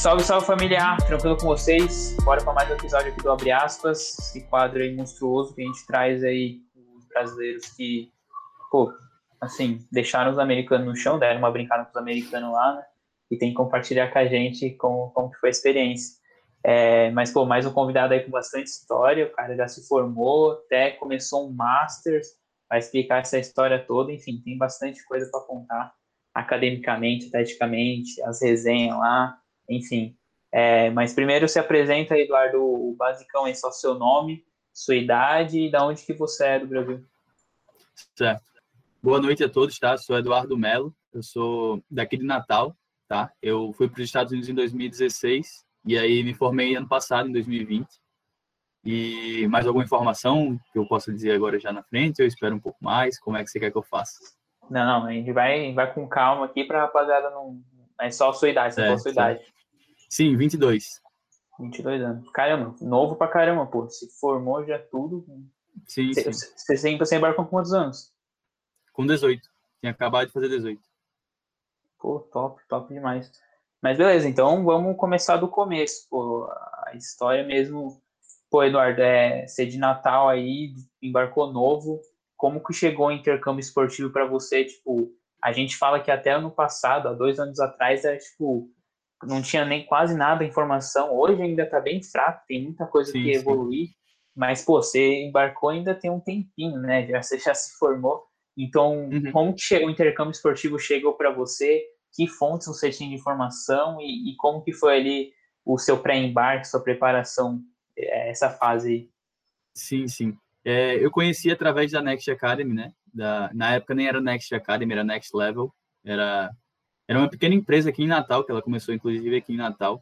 Salve, salve família! Tranquilo com vocês? Bora para mais um episódio aqui do Abre Aspas, esse quadro aí monstruoso que a gente traz aí os brasileiros que, pô, assim, deixaram os americanos no chão, deram uma brincada com os americanos lá, né? E tem que compartilhar com a gente como, como que foi a experiência. É, mas, pô, mais um convidado aí com bastante história, o cara já se formou, até começou um Masters, vai explicar essa história toda, enfim, tem bastante coisa para contar academicamente, esteticamente, as resenhas lá, enfim. É, mas primeiro se apresenta, Eduardo, o basicão é só seu nome, sua idade e da onde que você é do Brasil. Certo. Boa noite a todos, tá? Sou Eduardo Melo, eu sou daqui de Natal, tá? Eu fui para os Estados Unidos em 2016 e aí me formei ano passado, em 2020. E mais alguma informação que eu possa dizer agora já na frente? Eu espero um pouco mais. Como é que você quer que eu faça? Não, não, a gente vai, vai com calma aqui para a rapaziada não. É só a sua idade, só a sua idade. Sim, 22. 22 anos. Caramba, novo pra caramba, pô. Se formou já tudo. Sim, Você sempre você embarcou com quantos anos? Com 18. Tinha acabado de fazer 18. Pô, top, top demais. Mas beleza, então vamos começar do começo, pô. A história mesmo. Pô, Eduardo, é, ser de Natal aí, embarcou novo. Como que chegou o intercâmbio esportivo para você? Tipo, a gente fala que até ano passado, há dois anos atrás, era tipo, não tinha nem quase nada de informação. Hoje ainda tá bem fraco, tem muita coisa sim, que evoluir. Sim. Mas, pô, você embarcou ainda tem um tempinho, né? Já, você já se formou. Então, uhum. como que o intercâmbio esportivo chegou para você? Que fontes você tinha de informação e, e como que foi ali o seu pré-embarque, sua preparação, é, essa fase aí? Sim, sim. É, eu conheci através da Next Academy, né? Da, na época nem era Next Academy, era Next Level. Era, era uma pequena empresa aqui em Natal, que ela começou inclusive aqui em Natal.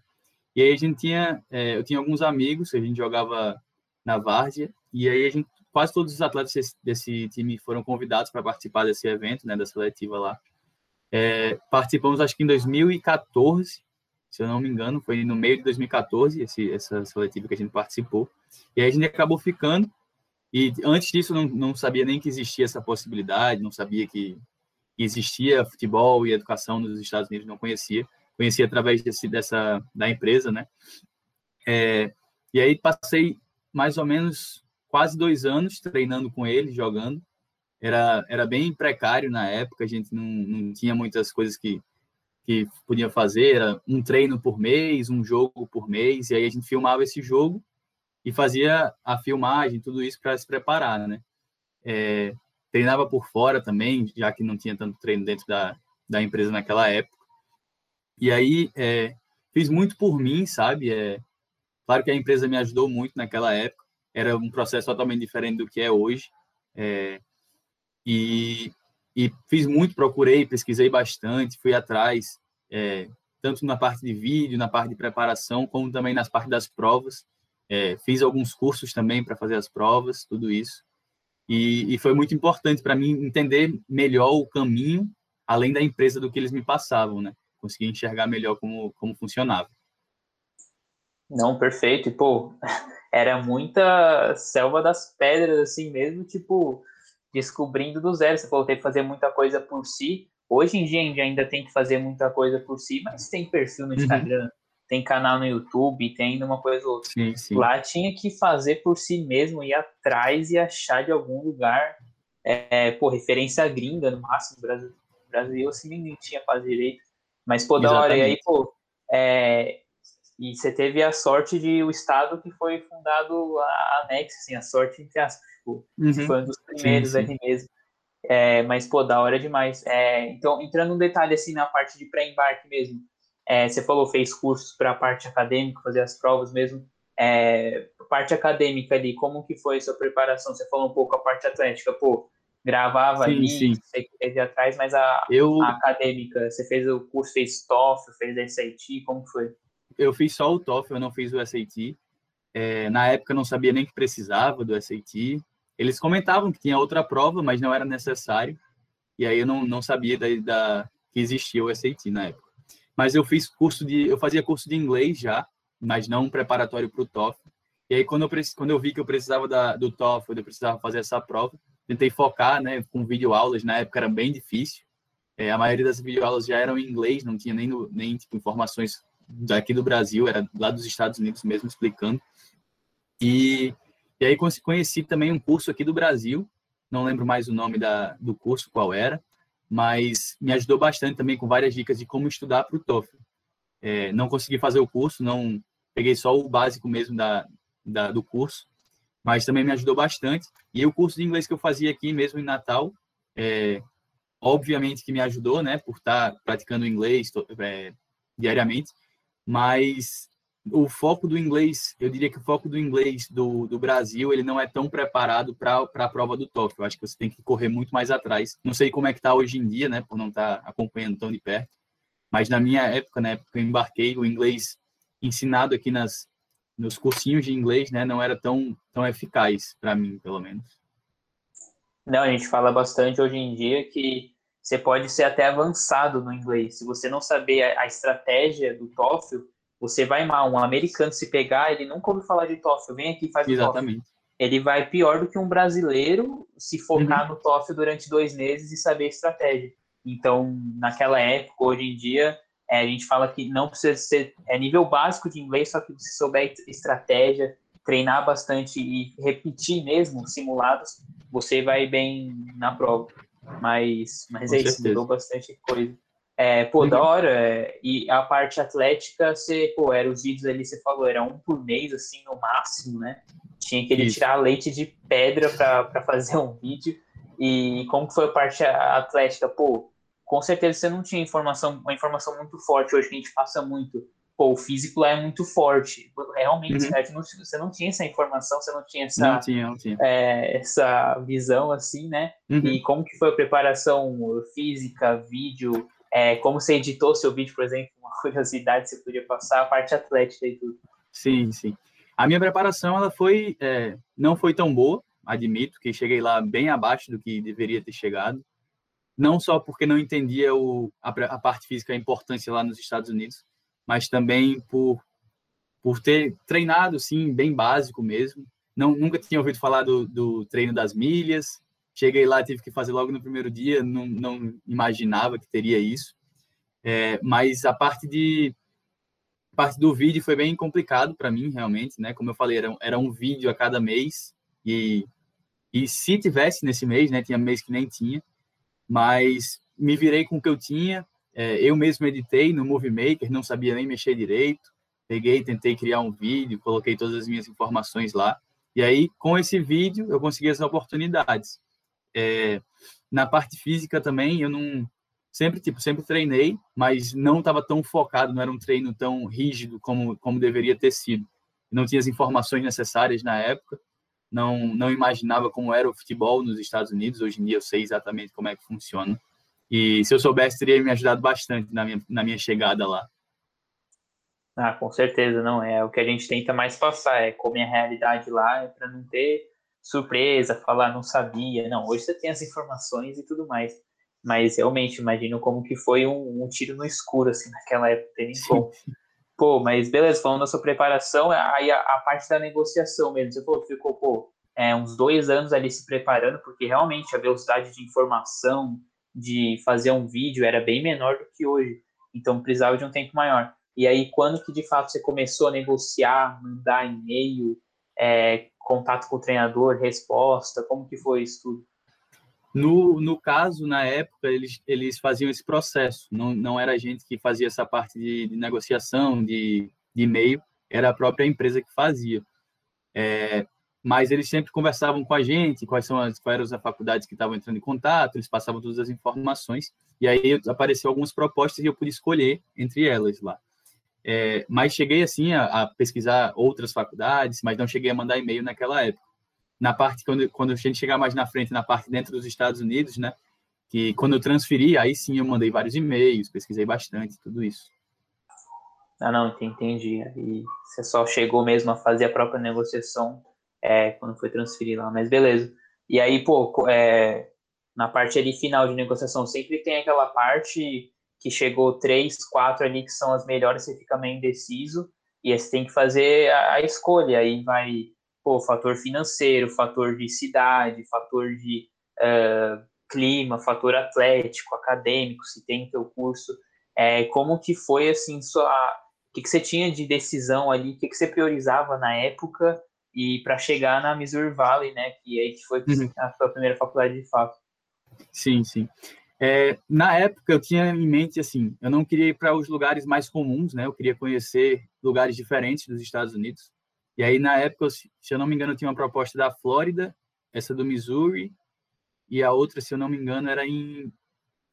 E aí a gente tinha, é, eu tinha alguns amigos, a gente jogava na Várzea, e aí a gente, quase todos os atletas desse, desse time foram convidados para participar desse evento, né, da seletiva lá. É, participamos, acho que em 2014, se eu não me engano, foi no meio de 2014, esse, essa seletiva que a gente participou. E aí a gente acabou ficando, e antes disso não, não sabia nem que existia essa possibilidade, não sabia que, que existia futebol e educação nos Estados Unidos, não conhecia. Conhecia através desse, dessa, da empresa, né? É, e aí passei mais ou menos quase dois anos treinando com ele, jogando era, era bem precário na época, a gente não, não tinha muitas coisas que, que podia fazer, era um treino por mês, um jogo por mês, e aí a gente filmava esse jogo e fazia a filmagem, tudo isso para se preparar, né? É, treinava por fora também, já que não tinha tanto treino dentro da, da empresa naquela época. E aí é, fiz muito por mim, sabe? É, claro que a empresa me ajudou muito naquela época, era um processo totalmente diferente do que é hoje. É, e, e fiz muito, procurei, pesquisei bastante, fui atrás, é, tanto na parte de vídeo, na parte de preparação, como também nas partes das provas. É, fiz alguns cursos também para fazer as provas, tudo isso. E, e foi muito importante para mim entender melhor o caminho, além da empresa, do que eles me passavam, né? Conseguir enxergar melhor como, como funcionava. Não, perfeito. E, pô, era muita selva das pedras, assim mesmo, tipo, descobrindo do zero. Você falou que fazer muita coisa por si. Hoje em dia a gente ainda tem que fazer muita coisa por si, mas tem perfil no uhum. Instagram, uhum. Tem canal no YouTube, tem uma coisa ou outra. Sim, sim. Lá tinha que fazer por si mesmo, ir atrás e achar de algum lugar, é, pô, referência gringa no máximo. Brasil, Brasil assim, ninguém tinha quase direito. Mas, pô, da hora. E aí, pô, é, e você teve a sorte de o estado que foi fundado a Anex, assim, a sorte entre as tipo, uhum. foi um dos primeiros sim, sim. ali mesmo. É, mas, pô, da hora demais. É, então, entrando um detalhe, assim, na parte de pré-embarque mesmo, é, você falou, fez cursos para a parte acadêmica, fazer as provas mesmo, é, parte acadêmica ali, como que foi a sua preparação? Você falou um pouco a parte atlética, pô, gravava sim, ali, sim. você atrás, mas a, eu... a, acadêmica, você fez o curso, fez TOEFL, fez SAT, como foi? Eu fiz só o TOEFL, eu não fiz o SAT. É, na época eu não sabia nem que precisava do SAT. Eles comentavam que tinha outra prova, mas não era necessário. E aí eu não, não sabia da, da, que existia o SAT na época. Mas eu fiz curso de, eu fazia curso de inglês já, mas não preparatório para o TOEFL. E aí quando eu quando eu vi que eu precisava da, do TOEFL, eu precisava fazer essa prova, tentei focar, né, com videoaulas. Na época era bem difícil. É, a maioria das videoaulas já eram em inglês, não tinha nem, nem tipo, informações daqui do Brasil, era lá dos Estados Unidos mesmo explicando. E, e aí conheci também um curso aqui do Brasil, não lembro mais o nome da, do curso, qual era, mas me ajudou bastante também com várias dicas de como estudar para o TOEFL. É, não consegui fazer o curso, não peguei só o básico mesmo da, da, do curso, mas também me ajudou bastante. E o curso de inglês que eu fazia aqui mesmo em Natal, é, obviamente que me ajudou, né, por estar praticando inglês é, diariamente, mas o foco do inglês, eu diria que o foco do inglês do, do Brasil, ele não é tão preparado para a prova do TOEFL. Eu acho que você tem que correr muito mais atrás. Não sei como é que está hoje em dia, né, por não estar tá acompanhando tão de perto, mas na minha época, na época que eu embarquei, o inglês ensinado aqui nas nos cursinhos de inglês, né, não era tão tão eficaz para mim, pelo menos. Não, a gente fala bastante hoje em dia que você pode ser até avançado no inglês. Se você não saber a, a estratégia do TOEFL, você vai mal. Um americano se pegar, ele nunca ouviu falar de TOEFL, vem aqui e faz Exatamente. o TOEFL. Ele vai pior do que um brasileiro se focar uhum. no TOEFL durante dois meses e saber estratégia. Então, naquela época, hoje em dia, é, a gente fala que não precisa ser é nível básico de inglês, só que se souber estratégia, treinar bastante e repetir mesmo simulados, você vai bem na prova. Mas, mas é isso, mudou bastante coisa. É, pô, da hora. É, e a parte atlética, você, pô, era os vídeos ali, você falou, era um por mês, assim, no máximo, né? Tinha que ele isso. tirar leite de pedra para fazer um vídeo. E como foi a parte atlética? Pô, com certeza você não tinha informação, uma informação muito forte hoje que a gente passa muito. Pô, o físico lá é muito forte. Realmente, uhum. você não tinha essa informação, você não tinha essa, não tinha, não tinha. É, essa visão assim, né? Uhum. E como que foi a preparação física, vídeo, é, como você editou seu vídeo, por exemplo, uma curiosidade você podia passar, a parte atlética e tudo. Sim, sim. A minha preparação ela foi é, não foi tão boa, admito que cheguei lá bem abaixo do que deveria ter chegado não só porque não entendia o, a, a, parte física, a importância lá nos Estados Unidos, mas também por, por ter treinado, sim, bem básico mesmo. Não, nunca tinha ouvido falar do, do treino das milhas. Cheguei lá, tive que fazer logo no primeiro dia, não, não imaginava que teria isso. É, mas a parte de parte do vídeo foi bem complicado para mim, realmente, né? Como eu falei, era, era um vídeo a cada mês e e se tivesse nesse mês, né? Tinha mês que nem tinha mas me virei com o que eu tinha. É, eu mesmo editei no Movie Maker, não sabia nem mexer direito. Peguei, tentei criar um vídeo, coloquei todas as minhas informações lá. E aí, com esse vídeo, eu consegui as oportunidades. É, na parte física também, eu não sempre tipo sempre treinei, mas não estava tão focado, não era um treino tão rígido como como deveria ter sido. Não tinha as informações necessárias na época não, não imaginava como era o futebol nos Estados Unidos. Hoje em dia eu sei exatamente como é que funciona. E se eu soubesse, teria me ajudado bastante na minha, na minha chegada lá. Ah, com certeza, não. É o que a gente tenta mais passar, é como é a realidade lá, é para não ter surpresa, falar não sabia. Não, hoje você tem as informações e tudo mais. Mas realmente, imagino como que foi um, um tiro no escuro, assim, naquela época, tem nem como. Pô, mas beleza, falando da sua preparação, aí a, a parte da negociação mesmo, você ficou, pô, é, uns dois anos ali se preparando, porque realmente a velocidade de informação, de fazer um vídeo era bem menor do que hoje, então precisava de um tempo maior. E aí, quando que de fato você começou a negociar, mandar e-mail, é, contato com o treinador, resposta, como que foi isso tudo? No, no caso, na época, eles, eles faziam esse processo. Não, não era a gente que fazia essa parte de, de negociação, de, de e-mail, era a própria empresa que fazia. É, mas eles sempre conversavam com a gente, quais são as, quais eram as faculdades que estavam entrando em contato, eles passavam todas as informações, e aí apareceu algumas propostas e eu pude escolher entre elas lá. É, mas cheguei, assim, a, a pesquisar outras faculdades, mas não cheguei a mandar e-mail naquela época na parte, quando, quando a gente chegar mais na frente, na parte dentro dos Estados Unidos, né? Que quando eu transferi, aí sim eu mandei vários e-mails, pesquisei bastante, tudo isso. Ah, não, entendi. E você só chegou mesmo a fazer a própria negociação é, quando foi transferir lá, mas beleza. E aí, pô, é, na parte ali final de negociação, sempre tem aquela parte que chegou três, quatro ali que são as melhores, você fica meio indeciso, e aí você tem que fazer a, a escolha, aí vai pô, fator financeiro, fator de cidade, fator de uh, clima, fator atlético, acadêmico, se tem teu curso, é, como que foi assim sua que, que você tinha de decisão ali, o que, que você priorizava na época e para chegar na Missouri Valley, né? Que aí foi uhum. a sua primeira faculdade de fato. Sim, sim. É, na época eu tinha em mente assim, eu não queria ir para os lugares mais comuns, né? Eu queria conhecer lugares diferentes dos Estados Unidos. E aí na época, se eu não me engano, tinha uma proposta da Flórida, essa do Missouri e a outra, se eu não me engano, era em,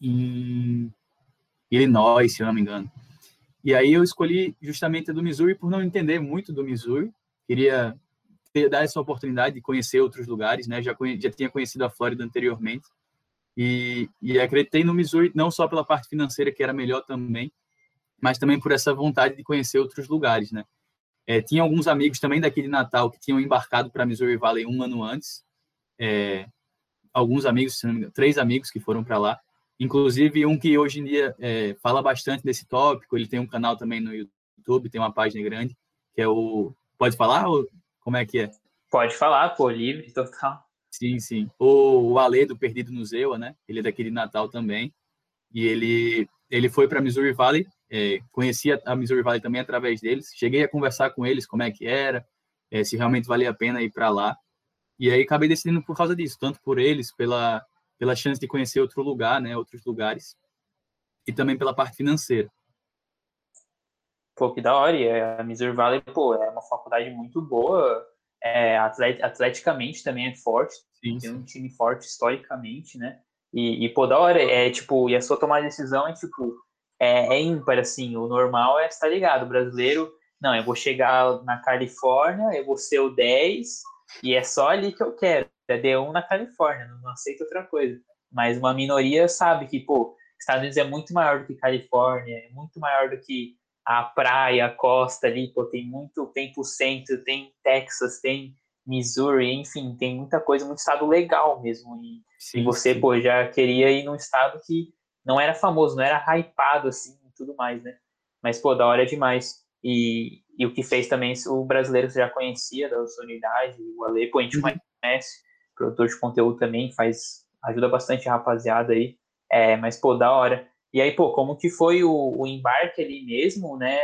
em Illinois, se eu não me engano. E aí eu escolhi justamente a do Missouri por não entender muito do Missouri. Queria ter, dar essa oportunidade de conhecer outros lugares, né? Já, já tinha conhecido a Flórida anteriormente. E, e acreditei no Missouri não só pela parte financeira, que era melhor também, mas também por essa vontade de conhecer outros lugares, né? É, tinha alguns amigos também daqui de Natal que tinham embarcado para Missouri Valley um ano antes. É, alguns amigos, três amigos que foram para lá. Inclusive um que hoje em dia é, fala bastante desse tópico. Ele tem um canal também no YouTube, tem uma página grande que é o. Pode falar ou como é que é? Pode falar, pô, livre, total. Sim, sim. O, o Ale do Perdido no Zewa, né? Ele é daqui de Natal também. E ele, ele foi para Missouri Valley. É, conhecia a Missouri Valley também através deles. Cheguei a conversar com eles como é que era, é, se realmente valia a pena ir para lá. E aí acabei decidindo por causa disso, tanto por eles, pela, pela chance de conhecer outro lugar, né, outros lugares, e também pela parte financeira. Pô, que da hora. E a Missouri Valley, pô, é uma faculdade muito boa. É, atlet, atleticamente também é forte. Sim, tem um time forte historicamente, né? E, e, pô, da hora. É tipo, e a sua tomada de decisão é tipo, é, é ímpar, assim. O normal é, tá ligado? O brasileiro, não, eu vou chegar na Califórnia, eu vou ser o 10, e é só ali que eu quero. É D1 na Califórnia, não aceito outra coisa. Mas uma minoria sabe que, pô, Estados Unidos é muito maior do que Califórnia, é muito maior do que a praia, a costa ali, pô, tem muito, tem pro centro, tem Texas, tem Missouri, enfim, tem muita coisa, muito estado legal mesmo. E, sim, e você, sim. pô, já queria ir num estado que não era famoso, não era hypado assim e tudo mais, né? Mas, pô, da hora é demais. E, e o que fez também, o brasileiro já conhecia da sua unidade, o Alepo, a gente uhum. conhece, produtor de conteúdo também, faz, ajuda bastante a rapaziada aí. É, mas, pô, da hora. E aí, pô, como que foi o, o embarque ali mesmo, né?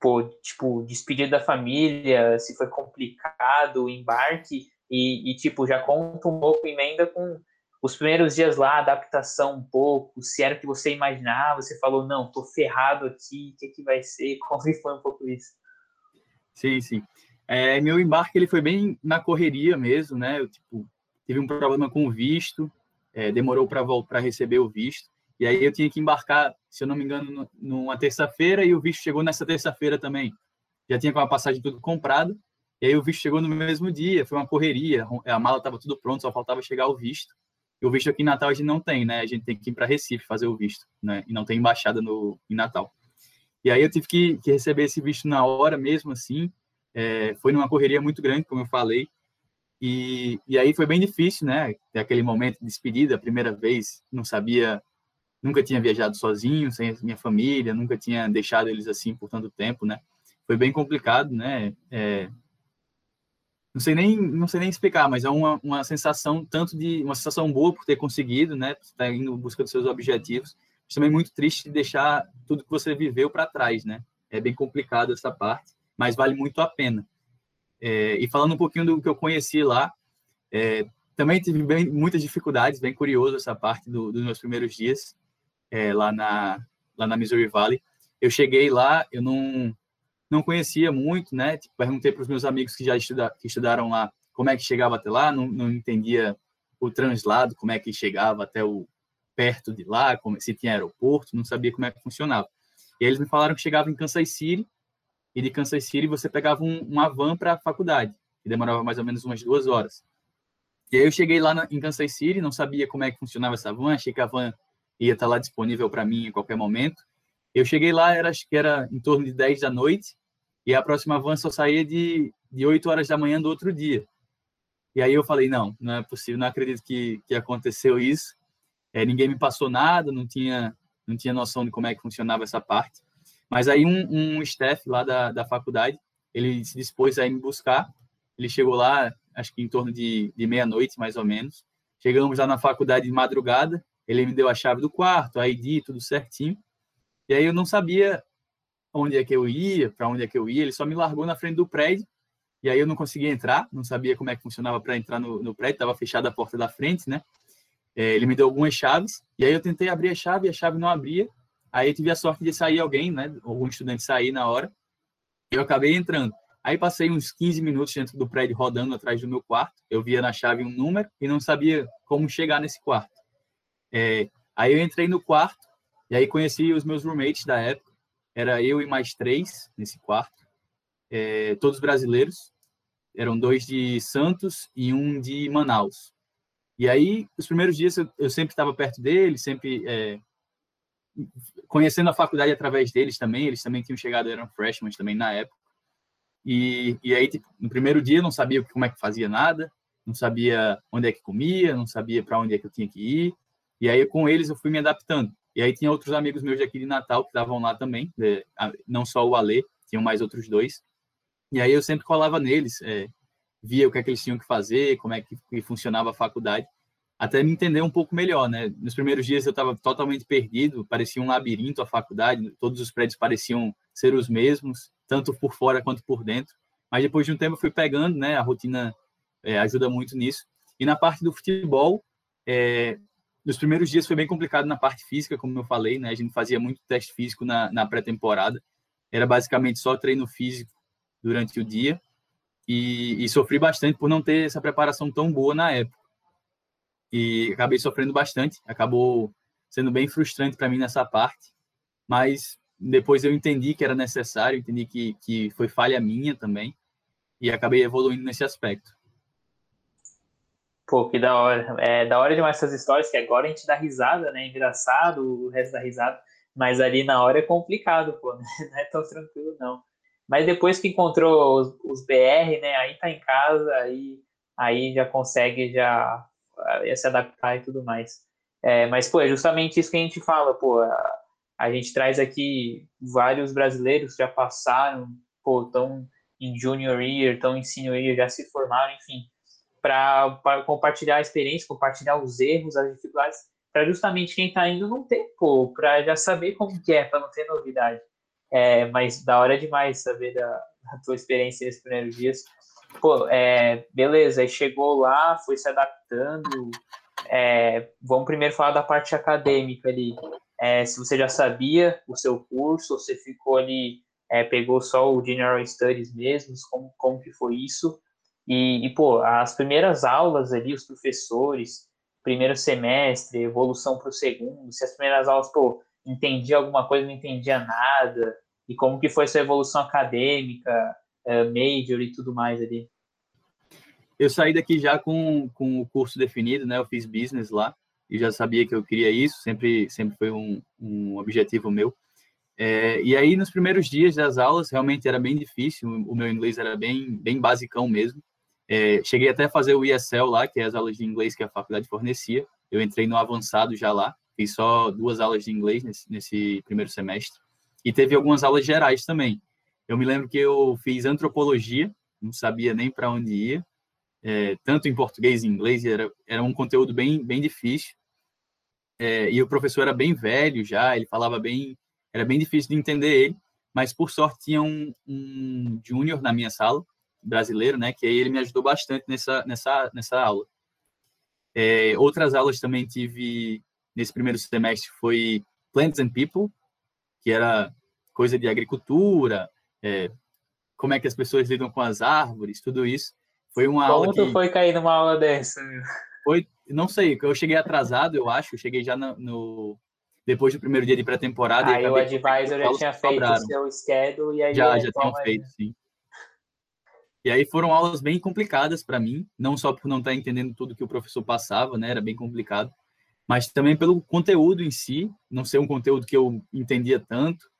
Pô, tipo, despedida da família, se foi complicado o embarque, e, e, tipo, já conta um pouco, emenda com os primeiros dias lá, adaptação um pouco, se era o que você imaginava, você falou, não, tô ferrado aqui, o que, que vai ser? Como foi um pouco isso? Sim, sim. É, meu embarque ele foi bem na correria mesmo, né? Eu tipo, tive um problema com o visto, é, demorou para receber o visto, e aí eu tinha que embarcar, se eu não me engano, numa terça-feira, e o visto chegou nessa terça-feira também. Já tinha com a passagem tudo comprado, e aí o visto chegou no mesmo dia, foi uma correria, a mala estava tudo pronto, só faltava chegar o visto. E o visto aqui em Natal a gente não tem, né? A gente tem que ir para Recife fazer o visto, né? E não tem embaixada no, em Natal. E aí eu tive que, que receber esse visto na hora mesmo, assim. É, foi numa correria muito grande, como eu falei. E, e aí foi bem difícil, né? Aquele momento de despedida, a primeira vez, não sabia, nunca tinha viajado sozinho, sem minha família, nunca tinha deixado eles assim por tanto tempo, né? Foi bem complicado, né? É, não sei nem não sei nem explicar, mas é uma, uma sensação tanto de uma sensação boa por ter conseguido, né, estar tá indo em busca dos seus objetivos, mas também muito triste de deixar tudo que você viveu para trás, né? É bem complicado essa parte, mas vale muito a pena. É, e falando um pouquinho do que eu conheci lá, é, também tive bem, muitas dificuldades, bem curioso essa parte do, dos meus primeiros dias é, lá na lá na Missouri Valley. Eu cheguei lá, eu não não conhecia muito, né? Tipo, perguntei para os meus amigos que já estuda, que estudaram lá como é que chegava até lá, não, não entendia o translado, como é que chegava até o perto de lá, como, se tinha aeroporto, não sabia como é que funcionava. E eles me falaram que chegava em Kansas City, e de Kansas City você pegava um, uma van para a faculdade, que demorava mais ou menos umas duas horas. E aí eu cheguei lá na, em Kansas City, não sabia como é que funcionava essa van, achei que a van ia estar lá disponível para mim em qualquer momento. Eu cheguei lá, era, acho que era em torno de 10 da noite, e a próxima van só saía de, de 8 horas da manhã do outro dia. E aí eu falei, não, não é possível, não acredito que, que aconteceu isso. É, ninguém me passou nada, não tinha, não tinha noção de como é que funcionava essa parte. Mas aí um, um staff lá da, da faculdade, ele se dispôs a ir me buscar. Ele chegou lá, acho que em torno de, de meia-noite, mais ou menos. Chegamos lá na faculdade de madrugada, ele me deu a chave do quarto, a ID, tudo certinho. E aí eu não sabia onde é que eu ia, para onde é que eu ia. Ele só me largou na frente do prédio e aí eu não conseguia entrar, não sabia como é que funcionava para entrar no, no prédio, estava fechada a porta da frente, né? É, ele me deu algumas chaves e aí eu tentei abrir a chave e a chave não abria. Aí eu tive a sorte de sair alguém, né? Algum estudante sair na hora. Eu acabei entrando. Aí passei uns 15 minutos dentro do prédio rodando atrás do meu quarto. Eu via na chave um número e não sabia como chegar nesse quarto. É, aí eu entrei no quarto e aí conheci os meus roommates da época. Era eu e mais três nesse quarto, é, todos brasileiros. Eram dois de Santos e um de Manaus. E aí, os primeiros dias eu, eu sempre estava perto deles, sempre é, conhecendo a faculdade através deles também. Eles também tinham chegado, eram freshmen também na época. E, e aí, tipo, no primeiro dia, eu não sabia como é que fazia nada, não sabia onde é que comia, não sabia para onde é que eu tinha que ir. E aí, com eles, eu fui me adaptando. E aí, tinha outros amigos meus daqui de Natal que estavam lá também, não só o Alê, tinham mais outros dois. E aí, eu sempre colava neles, é, via o que é que eles tinham que fazer, como é que, que funcionava a faculdade, até me entender um pouco melhor, né? Nos primeiros dias, eu estava totalmente perdido, parecia um labirinto a faculdade, todos os prédios pareciam ser os mesmos tanto por fora quanto por dentro. Mas depois de um tempo eu fui pegando, né? A rotina é, ajuda muito nisso. E na parte do futebol, é, nos primeiros dias foi bem complicado na parte física, como eu falei, né? A gente fazia muito teste físico na, na pré-temporada. Era basicamente só treino físico durante o dia. E, e, sofri bastante por não ter essa preparação tão boa na época. E acabei sofrendo bastante. Acabou sendo bem frustrante para mim nessa parte. Mas depois eu entendi que era necessário, entendi que, que foi falha minha também, e acabei evoluindo nesse aspecto. Pô, que da hora. É da hora demais essas histórias, que agora a gente dá risada, né? Engraçado, o resto da risada, mas ali na hora é complicado, pô, né? não é tão tranquilo, não. Mas depois que encontrou os, os BR, né? Aí tá em casa, aí, aí já consegue já se adaptar e tudo mais. É, mas, pô, é justamente isso que a gente fala, pô, a gente traz aqui vários brasileiros que já passaram, pô, estão em junior year, estão em senior year, já se formaram, enfim, para compartilhar a experiência, compartilhar os erros, as dificuldades, para justamente quem está indo não ter, pô, para já saber como que é, para não ter novidade. É, mas da hora demais saber da, da tua experiência nesses primeiros dias. Pô, é, beleza, aí chegou lá, foi se adaptando. É, vamos primeiro falar da parte acadêmica ali é, se você já sabia o seu curso, ou você ficou ali, é, pegou só o General Studies mesmo, como, como que foi isso? E, e, pô, as primeiras aulas ali, os professores, primeiro semestre, evolução para o segundo, se as primeiras aulas, pô, entendia alguma coisa, não entendia nada, e como que foi sua evolução acadêmica, é, major e tudo mais ali? Eu saí daqui já com, com o curso definido, né? Eu fiz business lá e já sabia que eu queria isso, sempre, sempre foi um, um objetivo meu. É, e aí, nos primeiros dias das aulas, realmente era bem difícil, o meu inglês era bem, bem basicão mesmo. É, cheguei até a fazer o ESL lá, que é as aulas de inglês que a faculdade fornecia. Eu entrei no avançado já lá, fiz só duas aulas de inglês nesse, nesse primeiro semestre. E teve algumas aulas gerais também. Eu me lembro que eu fiz antropologia, não sabia nem para onde ia é, tanto em português e inglês, era, era um conteúdo bem, bem difícil. É, e o professor era bem velho já, ele falava bem, era bem difícil de entender ele, mas por sorte tinha um, um júnior na minha sala, brasileiro, né, que aí ele me ajudou bastante nessa, nessa, nessa aula. É, outras aulas também tive nesse primeiro semestre foi Plants and People, que era coisa de agricultura, é, como é que as pessoas lidam com as árvores, tudo isso. Foi uma Como aula tu que... foi cair numa aula dessa? Foi, não sei, eu cheguei atrasado, eu acho, eu cheguei já no, no depois do primeiro dia de pré-temporada. Aí o advisor já tinha feito o seu schedule e aí... Já, já tinham feito, sim. E aí foram aulas bem complicadas para mim, não só por não estar entendendo tudo que o professor passava, né, era bem complicado, mas também pelo conteúdo em si, não ser um conteúdo que eu entendia tanto.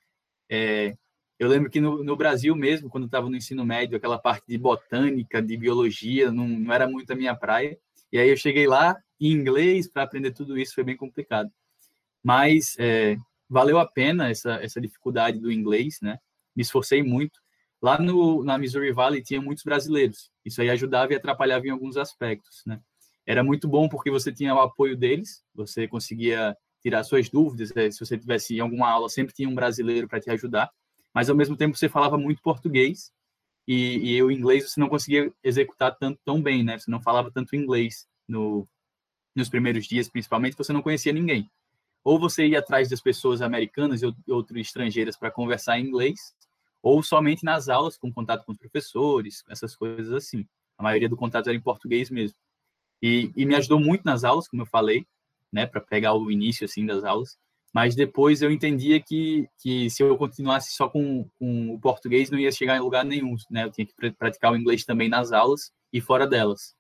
É, eu lembro que no, no Brasil mesmo, quando estava no ensino médio, aquela parte de botânica, de biologia, não, não era muito a minha praia. E aí eu cheguei lá em inglês para aprender tudo isso, foi bem complicado. Mas é, valeu a pena essa, essa dificuldade do inglês, né? Me esforcei muito. Lá no, na Missouri Valley tinha muitos brasileiros. Isso aí ajudava e atrapalhava em alguns aspectos, né? Era muito bom porque você tinha o apoio deles, você conseguia tirar suas dúvidas. Né? Se você tivesse em alguma aula, sempre tinha um brasileiro para te ajudar mas ao mesmo tempo você falava muito português e, e o inglês você não conseguia executar tanto tão bem, né? Você não falava tanto inglês no, nos primeiros dias, principalmente, você não conhecia ninguém. Ou você ia atrás das pessoas americanas e outras estrangeiras para conversar em inglês, ou somente nas aulas, com contato com os professores, essas coisas assim. A maioria do contato era em português mesmo. E, e me ajudou muito nas aulas, como eu falei, né, para pegar o início assim das aulas. Mas depois eu entendia que, que se eu continuasse só com, com o português, não ia chegar em lugar nenhum, né? Eu tinha que praticar o inglês também nas aulas e fora delas.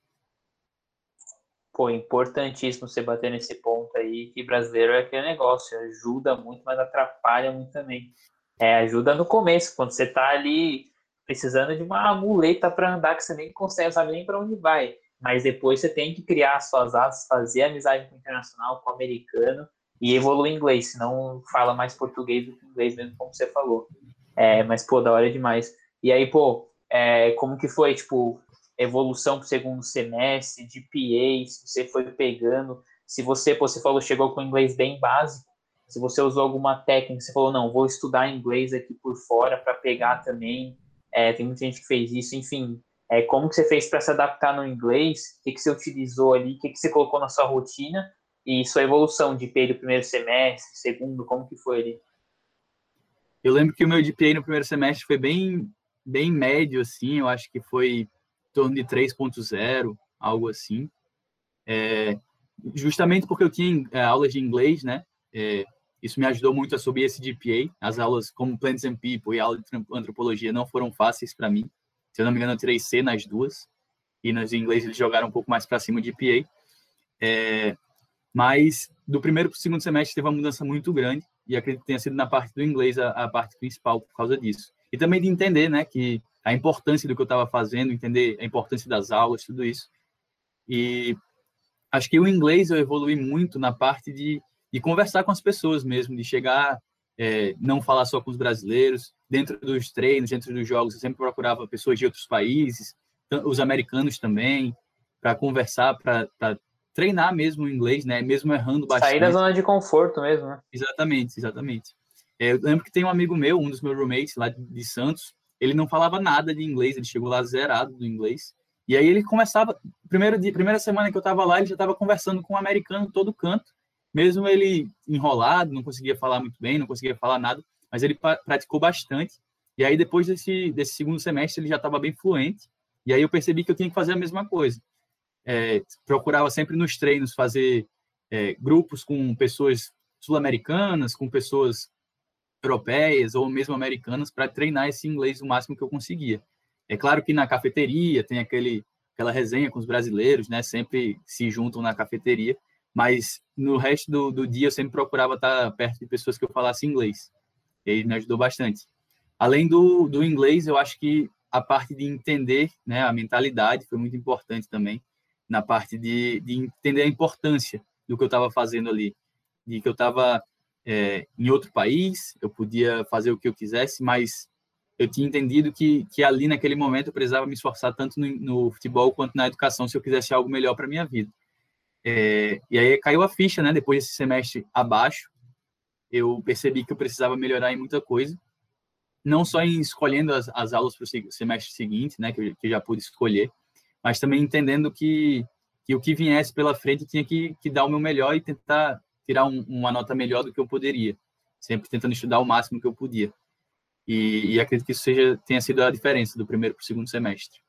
Pô, importantíssimo você bater nesse ponto aí, que brasileiro é aquele negócio, ajuda muito, mas atrapalha muito também. É, ajuda no começo, quando você tá ali precisando de uma muleta para andar que você nem consegue saber nem para onde vai. Mas depois você tem que criar suas asas, fazer amizade com o internacional, com o americano e evoluir inglês, senão fala mais português do que inglês mesmo, como você falou. É, mas, pô, da hora demais. E aí, pô, é, como que foi, tipo, evolução pro segundo semestre, de PA, se você foi pegando, se você, pô, você falou, chegou com inglês bem básico, se você usou alguma técnica, você falou, não, vou estudar inglês aqui por fora para pegar também, é, tem muita gente que fez isso, enfim, é, como que você fez para se adaptar no inglês, o que, que você utilizou ali, o que, que você colocou na sua rotina, e sua evolução de PA do primeiro semestre, segundo, como que foi ali? Eu lembro que o meu GPA no primeiro semestre foi bem, bem médio, assim, eu acho que foi em torno de 3.0, algo assim. É, justamente porque eu tinha é, aulas de inglês, né? É, isso me ajudou muito a subir esse GPA. As aulas como Plants and People e aula de antropologia não foram fáceis para mim. Se eu não me engano, eu tirei C nas duas. E nos inglês eles jogaram um pouco mais para cima de GPA. É, mas do primeiro para o segundo semestre teve uma mudança muito grande e acredito que tenha sido na parte do inglês a, a parte principal por causa disso. E também de entender, né, que a importância do que eu estava fazendo, entender a importância das aulas, tudo isso. E acho que o inglês eu evolui muito na parte de, de conversar com as pessoas mesmo, de chegar, é, não falar só com os brasileiros. Dentro dos treinos, dentro dos jogos, eu sempre procurava pessoas de outros países, os americanos também, para conversar, para treinar mesmo o inglês, né? Mesmo errando bastante. Sair da zona de conforto mesmo, né? Exatamente, exatamente. É, eu lembro que tem um amigo meu, um dos meus roommates lá de Santos, ele não falava nada de inglês, ele chegou lá zerado do inglês. E aí ele começava, primeiro dia, primeira semana que eu estava lá, ele já estava conversando com um americano todo canto, mesmo ele enrolado, não conseguia falar muito bem, não conseguia falar nada, mas ele praticou bastante. E aí depois desse, desse segundo semestre ele já estava bem fluente. E aí eu percebi que eu tinha que fazer a mesma coisa é, procurava sempre nos treinos fazer é, grupos com pessoas sul-americanas, com pessoas europeias ou mesmo americanas para treinar esse inglês o máximo que eu conseguia. É claro que na cafeteria tem aquele aquela resenha com os brasileiros, né? Sempre se juntam na cafeteria, mas no resto do, do dia eu sempre procurava estar perto de pessoas que eu falasse inglês. E aí me ajudou bastante. Além do, do inglês, eu acho que a parte de entender né, a mentalidade foi muito importante também na parte de, de entender a importância do que eu estava fazendo ali, de que eu estava é, em outro país, eu podia fazer o que eu quisesse, mas eu tinha entendido que, que ali naquele momento eu precisava me esforçar tanto no, no futebol quanto na educação se eu quisesse algo melhor para minha vida. É, e aí caiu a ficha, né? Depois desse semestre abaixo, eu percebi que eu precisava melhorar em muita coisa, não só em escolhendo as, as aulas para o semestre seguinte, né? Que eu, que eu já pude escolher, mas também entendendo que, que o que viesse pela frente tinha que, que dar o meu melhor e tentar tirar um, uma nota melhor do que eu poderia, sempre tentando estudar o máximo que eu podia. E, e acredito que isso seja, tenha sido a diferença do primeiro para o segundo semestre.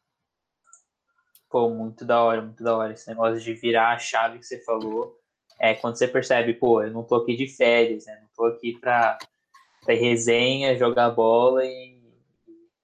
Pô, muito da hora, muito da hora. Esse negócio de virar a chave que você falou. É quando você percebe, pô, eu não tô aqui de férias, né? Não tô aqui para resenha, jogar bola e,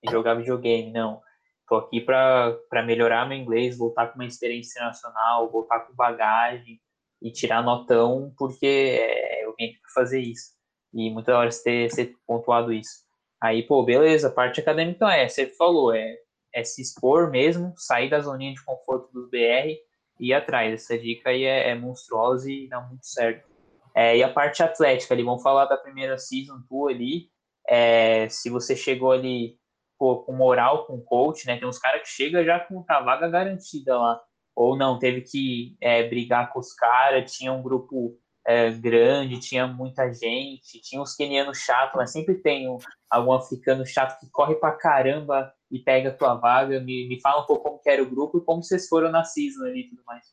e jogar videogame, não. Estou aqui para melhorar meu inglês, voltar com uma experiência internacional, voltar com bagagem e tirar notão, porque é, eu vim aqui para fazer isso. E muitas horas ter, ter pontuado isso. Aí, pô, beleza, parte acadêmica é, você falou, é, é se expor mesmo, sair da zoninha de conforto dos BR e ir atrás. Essa dica aí é, é monstruosa e dá muito certo. É, e a parte atlética ali, vamos falar da primeira season tua ali. É, se você chegou ali pô, com moral com coach, né? Tem uns caras que chegam já com a vaga garantida lá. Ou não, teve que é, brigar com os caras, tinha um grupo é, grande, tinha muita gente, tinha uns kenianos chatos, mas sempre tem um, algum africano chato que corre pra caramba e pega a tua vaga. Me, me fala um pouco como que era o grupo e como vocês foram na season ali e tudo mais.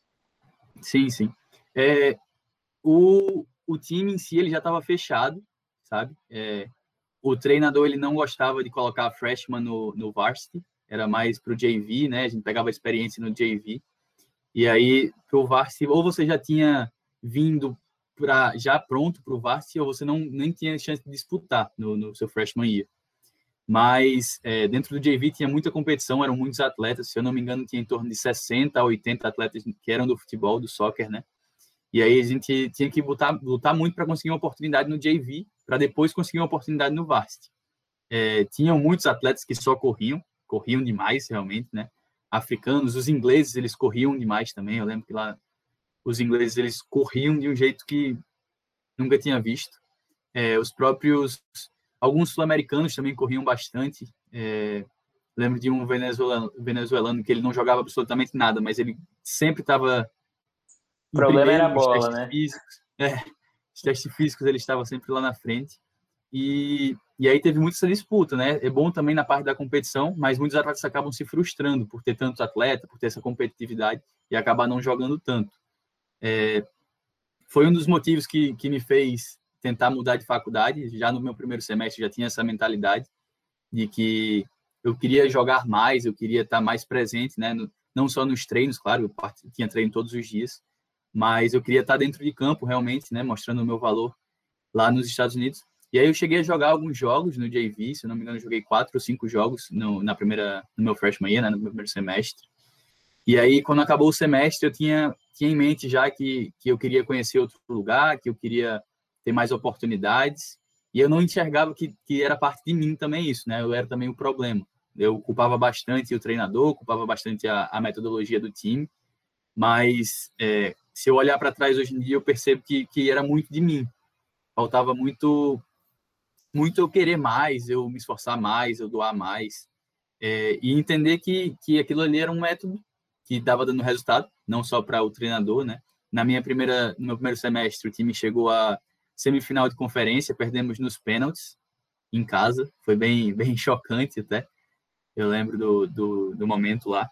Sim, sim. É, o, o time em si ele já estava fechado, sabe? É, o treinador ele não gostava de colocar freshman no, no varsity, era mais para o JV, né? A gente pegava experiência no JV. E aí, para o varsity, ou você já tinha vindo pra, já pronto para o varsity, ou você não nem tinha chance de disputar no, no seu freshman year. Mas é, dentro do JV tinha muita competição, eram muitos atletas, se eu não me engano, tinha em torno de 60 a 80 atletas que eram do futebol, do soccer, né? E aí a gente tinha que lutar, lutar muito para conseguir uma oportunidade no JV, para depois conseguir uma oportunidade no varsity. É, tinham muitos atletas que só corriam, corriam demais realmente, né? Africanos, os ingleses, eles corriam demais também. Eu lembro que lá os ingleses eles corriam de um jeito que nunca tinha visto. É, os próprios alguns sul-americanos também corriam bastante. É, lembro de um venezuelano, venezuelano que ele não jogava absolutamente nada, mas ele sempre estava o problema era a bola, né? Físicos, é, os testes físicos ele estava sempre lá na frente. E, e aí teve muito essa disputa, né? É bom também na parte da competição, mas muitos atletas acabam se frustrando por ter tantos atletas, por ter essa competitividade e acabar não jogando tanto. É, foi um dos motivos que, que me fez tentar mudar de faculdade. Já no meu primeiro semestre já tinha essa mentalidade de que eu queria jogar mais, eu queria estar mais presente, né? No, não só nos treinos, claro, eu tinha treino todos os dias, mas eu queria estar dentro de campo realmente, né, mostrando o meu valor lá nos Estados Unidos. E aí eu cheguei a jogar alguns jogos no JV, se não me engano, joguei quatro ou cinco jogos no, na primeira, no meu freshman year, né, no meu primeiro semestre. E aí, quando acabou o semestre, eu tinha, tinha em mente já que, que eu queria conhecer outro lugar, que eu queria ter mais oportunidades. E eu não enxergava que, que era parte de mim também isso, né? Eu era também o problema. Eu culpava bastante o treinador, culpava bastante a, a metodologia do time, mas é, se eu olhar para trás hoje em dia, eu percebo que, que era muito de mim. Faltava muito, muito eu querer mais, eu me esforçar mais, eu doar mais. É, e entender que, que aquilo ali era um método que estava dando resultado, não só para o treinador, né? Na minha primeira, no meu primeiro semestre, o time chegou a semifinal de conferência, perdemos nos pênaltis em casa, foi bem, bem chocante até. Eu lembro do, do, do momento lá.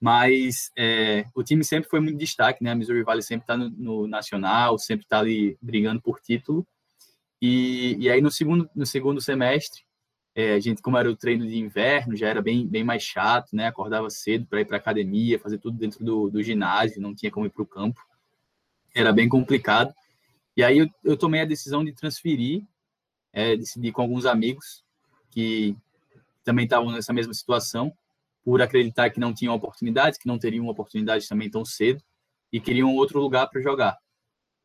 Mas é, o time sempre foi muito destaque, né? A Missouri Valley sempre está no, no, nacional, sempre está ali brigando por título. E, e aí no segundo, no segundo semestre, é, a gente, como era o treino de inverno, já era bem, bem mais chato, né? Acordava cedo para ir para academia, fazer tudo dentro do, do ginásio, não tinha como ir para o campo. Era bem complicado. E aí eu, eu tomei a decisão de transferir, é, decidi com alguns amigos que também estavam nessa mesma situação por acreditar que não tinham oportunidades, que não teriam oportunidades também tão cedo e queriam outro lugar para jogar.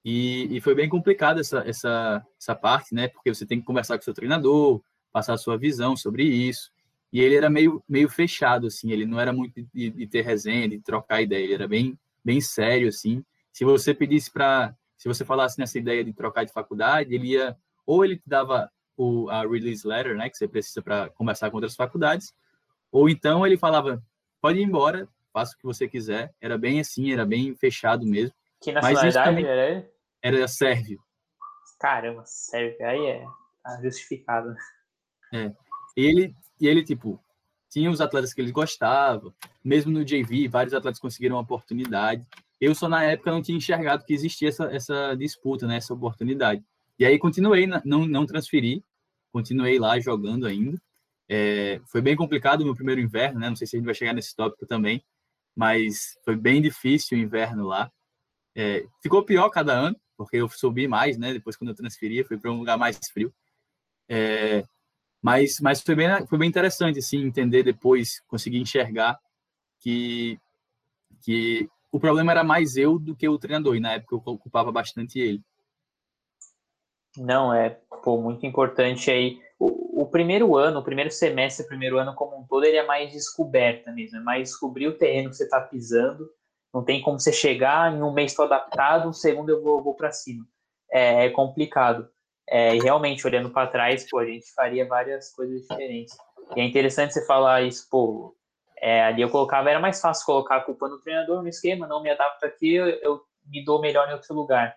E, e, foi bem complicado essa, essa, essa parte, né? Porque você tem que conversar com o seu treinador, passar a sua visão sobre isso. E ele era meio, meio fechado, assim, ele não era muito de, de ter resenha, de trocar ideia, ele era bem, bem sério, assim. Se você pedisse para, se você falasse nessa ideia de trocar de faculdade, ele ia, ou ele te dava o, a release letter, né, que você precisa para conversar com outras faculdades, ou então ele falava, pode ir embora, faça o que você quiser. Era bem assim, era bem fechado mesmo. Que nacionalidade era ele? Era sérvio. Caramba, sérvio. Aí é justificado. É. Ele, ele, tipo, tinha os atletas que ele gostava. Mesmo no JV, vários atletas conseguiram uma oportunidade. Eu só na época não tinha enxergado que existia essa, essa disputa, né, essa oportunidade. E aí continuei, não, não transferi, continuei lá jogando ainda. É, foi bem complicado o meu primeiro inverno, né? Não sei se a gente vai chegar nesse tópico também, mas foi bem difícil o inverno lá. É, ficou pior cada ano, porque eu subi mais, né? Depois, quando eu transferi, fui para um lugar mais frio. É, mas mas foi, bem, foi bem interessante, assim, entender depois, conseguir enxergar que, que o problema era mais eu do que o treinador, e na época eu ocupava bastante ele. Não, é pô, muito importante aí o, o, primeiro ano, o primeiro semestre, o primeiro ano como um todo, ele é mais descoberta mesmo, é mais descobrir o terreno que você está pisando. Não tem como você chegar em um mês estou adaptado, um segundo eu vou, vou para cima. É, é, complicado. É, e realmente, olhando para trás, pô, a gente faria várias coisas diferentes. E é interessante você falar isso, pô, é, ali eu colocava, era mais fácil colocar a culpa no treinador, no esquema, não me adapto aqui, eu, eu me dou melhor em outro lugar.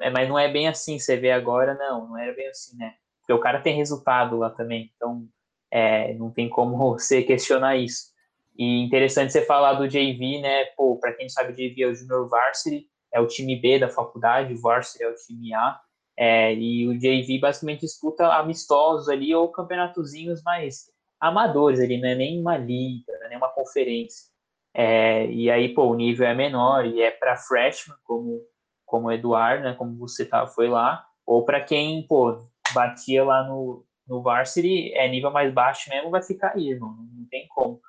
é, mas não é bem assim, você vê agora, não, não era bem assim, né? Porque o cara tem resultado lá também, então é, não tem como você questionar isso. E interessante você falar do JV, né? Pô, para quem sabe, o JV é o Junior Varsity, é o time B da faculdade, o Varsity é o time A. É, e o JV basicamente disputa amistosos ali ou campeonatozinhos mais amadores ali, não é nem uma liga, é nem uma conferência. É, e aí, pô, o nível é menor e é para freshman, como, como o Eduardo, né, como você tá, foi lá, ou para quem, pô, batia lá no, no varsity, é nível mais baixo mesmo, vai ficar aí, irmão, não tem como.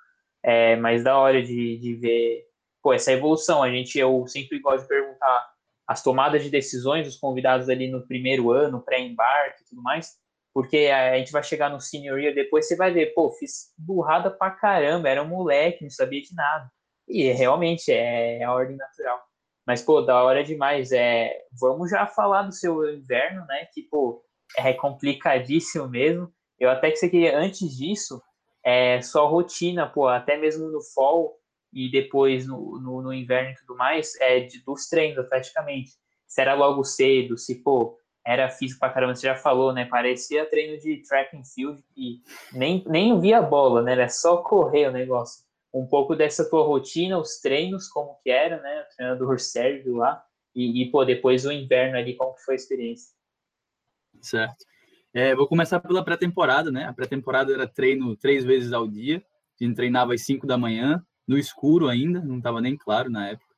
É, mas da hora de, de ver, pô, essa evolução, a gente, eu sempre gosto de perguntar as tomadas de decisões dos convidados ali no primeiro ano, pré-embarque e tudo mais, porque a gente vai chegar no senior year depois, você vai ver, pô, fiz burrada pra caramba, era um moleque, não sabia de nada. E realmente é, é a ordem natural. Mas, pô, da hora demais. É, vamos já falar do seu inverno, né? Que, pô, é complicadíssimo mesmo. Eu até que você queria, antes disso, é, sua rotina, pô, até mesmo no fall e depois no, no, no inverno e tudo mais, é de, dos treinos, praticamente. Se era logo cedo, se, pô, era físico pra caramba, você já falou, né? Parecia treino de track and field e nem, nem via bola, né? Era só correr o negócio. Um pouco dessa tua rotina, os treinos, como que era, né? O treinador Sérgio lá. E, e, pô, depois o inverno ali, como que foi a experiência? Certo. É, vou começar pela pré-temporada, né? A pré-temporada era treino três vezes ao dia. A gente treinava às cinco da manhã, no escuro ainda, não estava nem claro na época.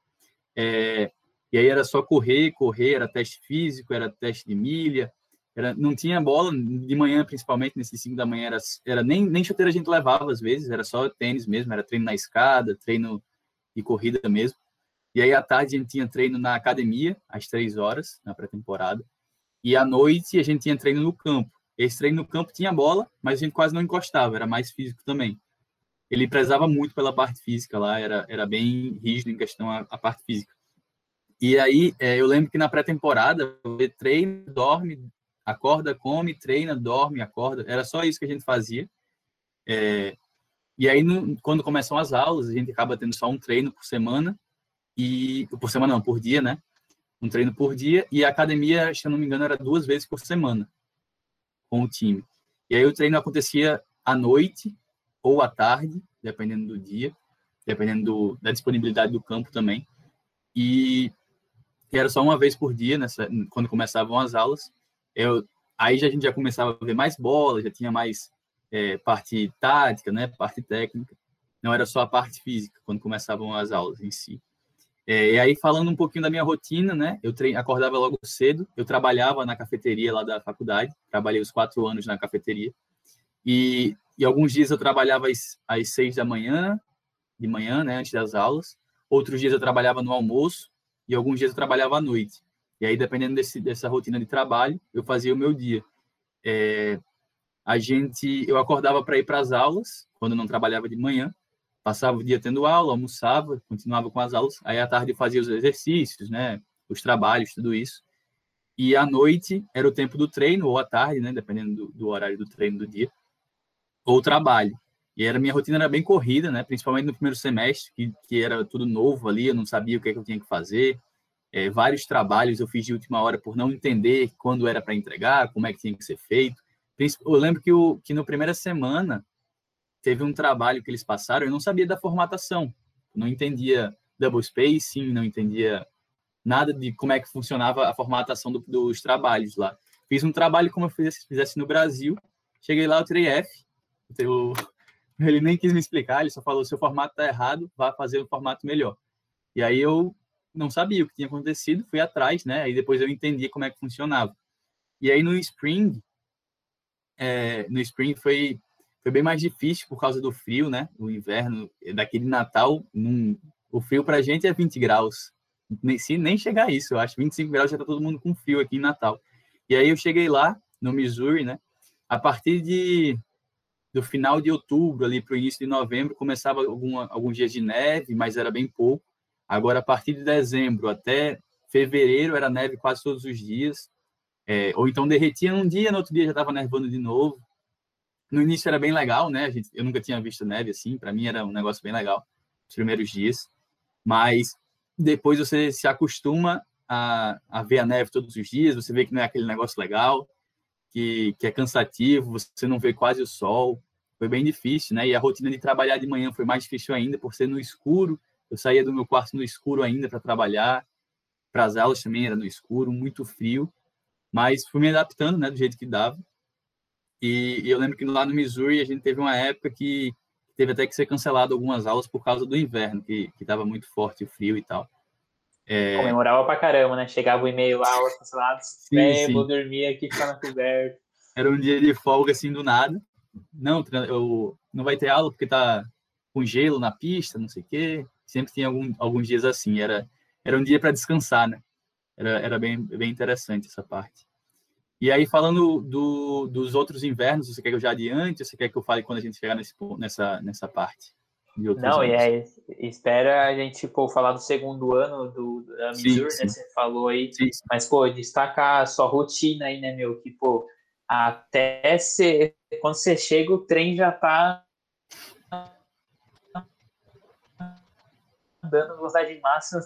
É, e aí era só correr, correr, era teste físico, era teste de milha, era, não tinha bola, de manhã principalmente, nesse 5 da manhã, era, era nem, nem chuteira a gente levava às vezes, era só tênis mesmo, era treino na escada, treino de corrida mesmo. E aí à tarde a gente tinha treino na academia, às três horas, na pré-temporada. E à noite a gente tinha treino no campo. Esse treino no campo tinha bola, mas a gente quase não encostava, era mais físico também. Ele prezava muito pela parte física lá, era, era bem rígido em questão a parte física. E aí, é, eu lembro que na pré-temporada, treina, dorme, acorda, come, treina, dorme, acorda. Era só isso que a gente fazia. É, e aí, no, quando começam as aulas, a gente acaba tendo só um treino por semana. E por semana não, por dia, né? Um treino por dia. E a academia, se eu não me engano, era duas vezes por semana com o time. E aí o treino acontecia à noite ou à tarde, dependendo do dia, dependendo do, da disponibilidade do campo também. E era só uma vez por dia, nessa, quando começavam as aulas. Eu, aí já, a gente já começava a ver mais bola, já tinha mais é, parte tática, né, parte técnica. Não era só a parte física, quando começavam as aulas em si. É, e aí, falando um pouquinho da minha rotina, né, eu trein, acordava logo cedo, eu trabalhava na cafeteria lá da faculdade, trabalhei os quatro anos na cafeteria, e, e alguns dias eu trabalhava às, às seis da manhã, de manhã, né, antes das aulas, outros dias eu trabalhava no almoço, e alguns dias eu trabalhava à noite. E aí, dependendo desse, dessa rotina de trabalho, eu fazia o meu dia. É, a gente, eu acordava para ir para as aulas, quando não trabalhava de manhã, passava o dia tendo aula, almoçava, continuava com as aulas, aí à tarde fazia os exercícios, né, os trabalhos, tudo isso. E à noite era o tempo do treino, ou à tarde, né, dependendo do, do horário do treino do dia, ou trabalho. E era minha rotina era bem corrida, né? Principalmente no primeiro semestre, que, que era tudo novo ali, eu não sabia o que, é que eu tinha que fazer. É, vários trabalhos eu fiz de última hora por não entender quando era para entregar, como é que tinha que ser feito. Eu lembro que, o, que na primeira semana teve um trabalho que eles passaram, eu não sabia da formatação, não entendia double spacing, não entendia nada de como é que funcionava a formatação do, dos trabalhos lá. Fiz um trabalho como eu fizesse, fizesse no Brasil, cheguei lá, eu tirei F, eu, ele nem quis me explicar, ele só falou: seu formato está errado, vá fazer um formato melhor. E aí eu não sabia o que tinha acontecido, fui atrás, né? Aí depois eu entendi como é que funcionava. E aí no Spring, é, no Spring foi, foi bem mais difícil por causa do frio, né? O inverno, daquele Natal, num, o frio para a gente é 20 graus. Nem, se nem chegar a isso, eu acho. 25 graus já tá todo mundo com frio aqui em Natal. E aí eu cheguei lá, no Missouri, né? A partir de do final de outubro ali para o início de novembro começava alguma, alguns dias de neve, mas era bem pouco. Agora, a partir de dezembro até fevereiro, era neve quase todos os dias. É, ou então derretia num dia, no outro dia já estava nevando de novo. No início era bem legal, né? Gente, eu nunca tinha visto neve assim, para mim era um negócio bem legal, os primeiros dias. Mas depois você se acostuma a, a ver a neve todos os dias, você vê que não é aquele negócio legal, que, que é cansativo, você não vê quase o sol. Foi bem difícil, né? E a rotina de trabalhar de manhã foi mais difícil ainda, por ser no escuro. Eu saía do meu quarto no escuro ainda para trabalhar. Para as aulas também era no escuro, muito frio. Mas fui me adaptando, né, do jeito que dava. E, e eu lembro que lá no Missouri a gente teve uma época que teve até que ser cancelado algumas aulas por causa do inverno, que estava muito forte o frio e tal. É... Comemorava pra caramba, né? Chegava o e-mail lá, aulas canceladas, é, vou dormir aqui, ficar na coberta. Era um dia de folga, assim, do nada. Não, eu, não vai ter aula porque tá com gelo na pista, não sei o quê. Sempre tinha algum, alguns dias assim. Era, era um dia para descansar, né? Era, era bem, bem interessante essa parte. E aí, falando do, dos outros invernos, você quer que eu já adiante ou você quer que eu fale quando a gente chegar nesse, nessa, nessa parte? Não, anos? e aí, espera a gente pô, falar do segundo ano do, da Missouri, sim, né? Você falou aí. Sim. Mas, pô, destacar a sua rotina aí, né, meu? Que, pô, até ser, quando você chega, o trem já tá dando velocidade máxima,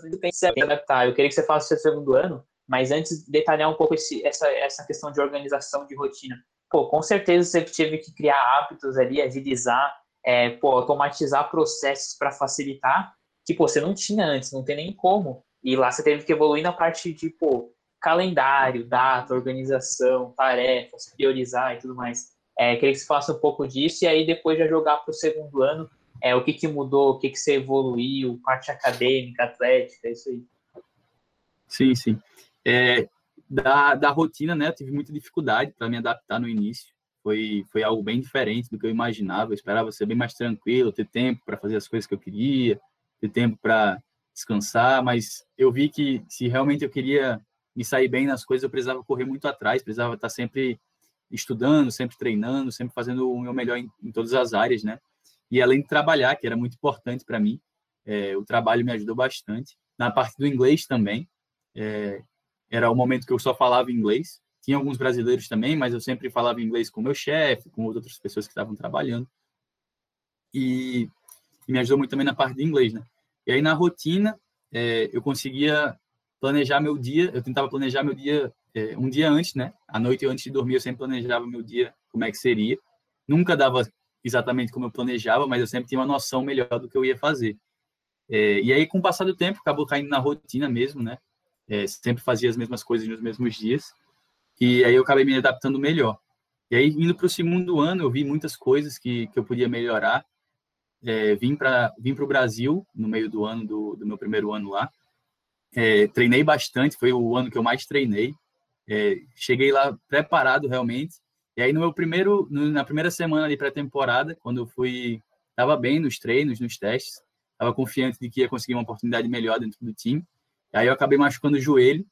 adaptar. Eu queria que você faça o seu segundo ano, mas antes detalhar um pouco esse, essa, essa questão de organização de rotina. Pô, com certeza você teve que criar hábitos ali, agilizar, é, pô, automatizar processos para facilitar, que pô, você não tinha antes, não tem nem como. E lá você teve que evoluir na parte de pô, calendário, data, organização, tarefas, priorizar e tudo mais. É, queria que você falasse um pouco disso e aí depois já jogar para o segundo ano, é, o que, que mudou, o que, que você evoluiu, parte acadêmica, atlética, isso aí. Sim, sim. É, da, da rotina, né, eu tive muita dificuldade para me adaptar no início. Foi, foi algo bem diferente do que eu imaginava. Eu esperava ser bem mais tranquilo, ter tempo para fazer as coisas que eu queria, ter tempo para descansar, mas eu vi que se realmente eu queria me sair bem nas coisas, eu precisava correr muito atrás, precisava estar sempre estudando, sempre treinando, sempre fazendo o meu melhor em, em todas as áreas, né? E além de trabalhar, que era muito importante para mim, é, o trabalho me ajudou bastante. Na parte do inglês também, é, era o momento que eu só falava inglês. Tinha alguns brasileiros também, mas eu sempre falava inglês com o meu chefe, com outras pessoas que estavam trabalhando. E, e, me ajudou muito também na parte de inglês, né? E aí na rotina, é, eu conseguia planejar meu dia, eu tentava planejar meu dia é, um dia antes, né? À noite antes de dormir, eu sempre planejava meu dia, como é que seria. Nunca dava exatamente como eu planejava, mas eu sempre tinha uma noção melhor do que eu ia fazer. É, e aí, com o passar do tempo, acabou caindo na rotina mesmo, né? É, sempre fazia as mesmas coisas nos mesmos dias. E aí eu acabei me adaptando melhor. E aí, indo para o segundo ano, eu vi muitas coisas que, que eu podia melhorar. É, vim para vim o Brasil no meio do ano, do, do meu primeiro ano lá. É, treinei bastante, foi o ano que eu mais treinei. É, cheguei lá preparado realmente. E aí no meu primeiro, no, na primeira semana de pré-temporada, quando eu fui, estava bem nos treinos, nos testes, estava confiante de que ia conseguir uma oportunidade melhor dentro do time. E aí eu acabei machucando o joelho.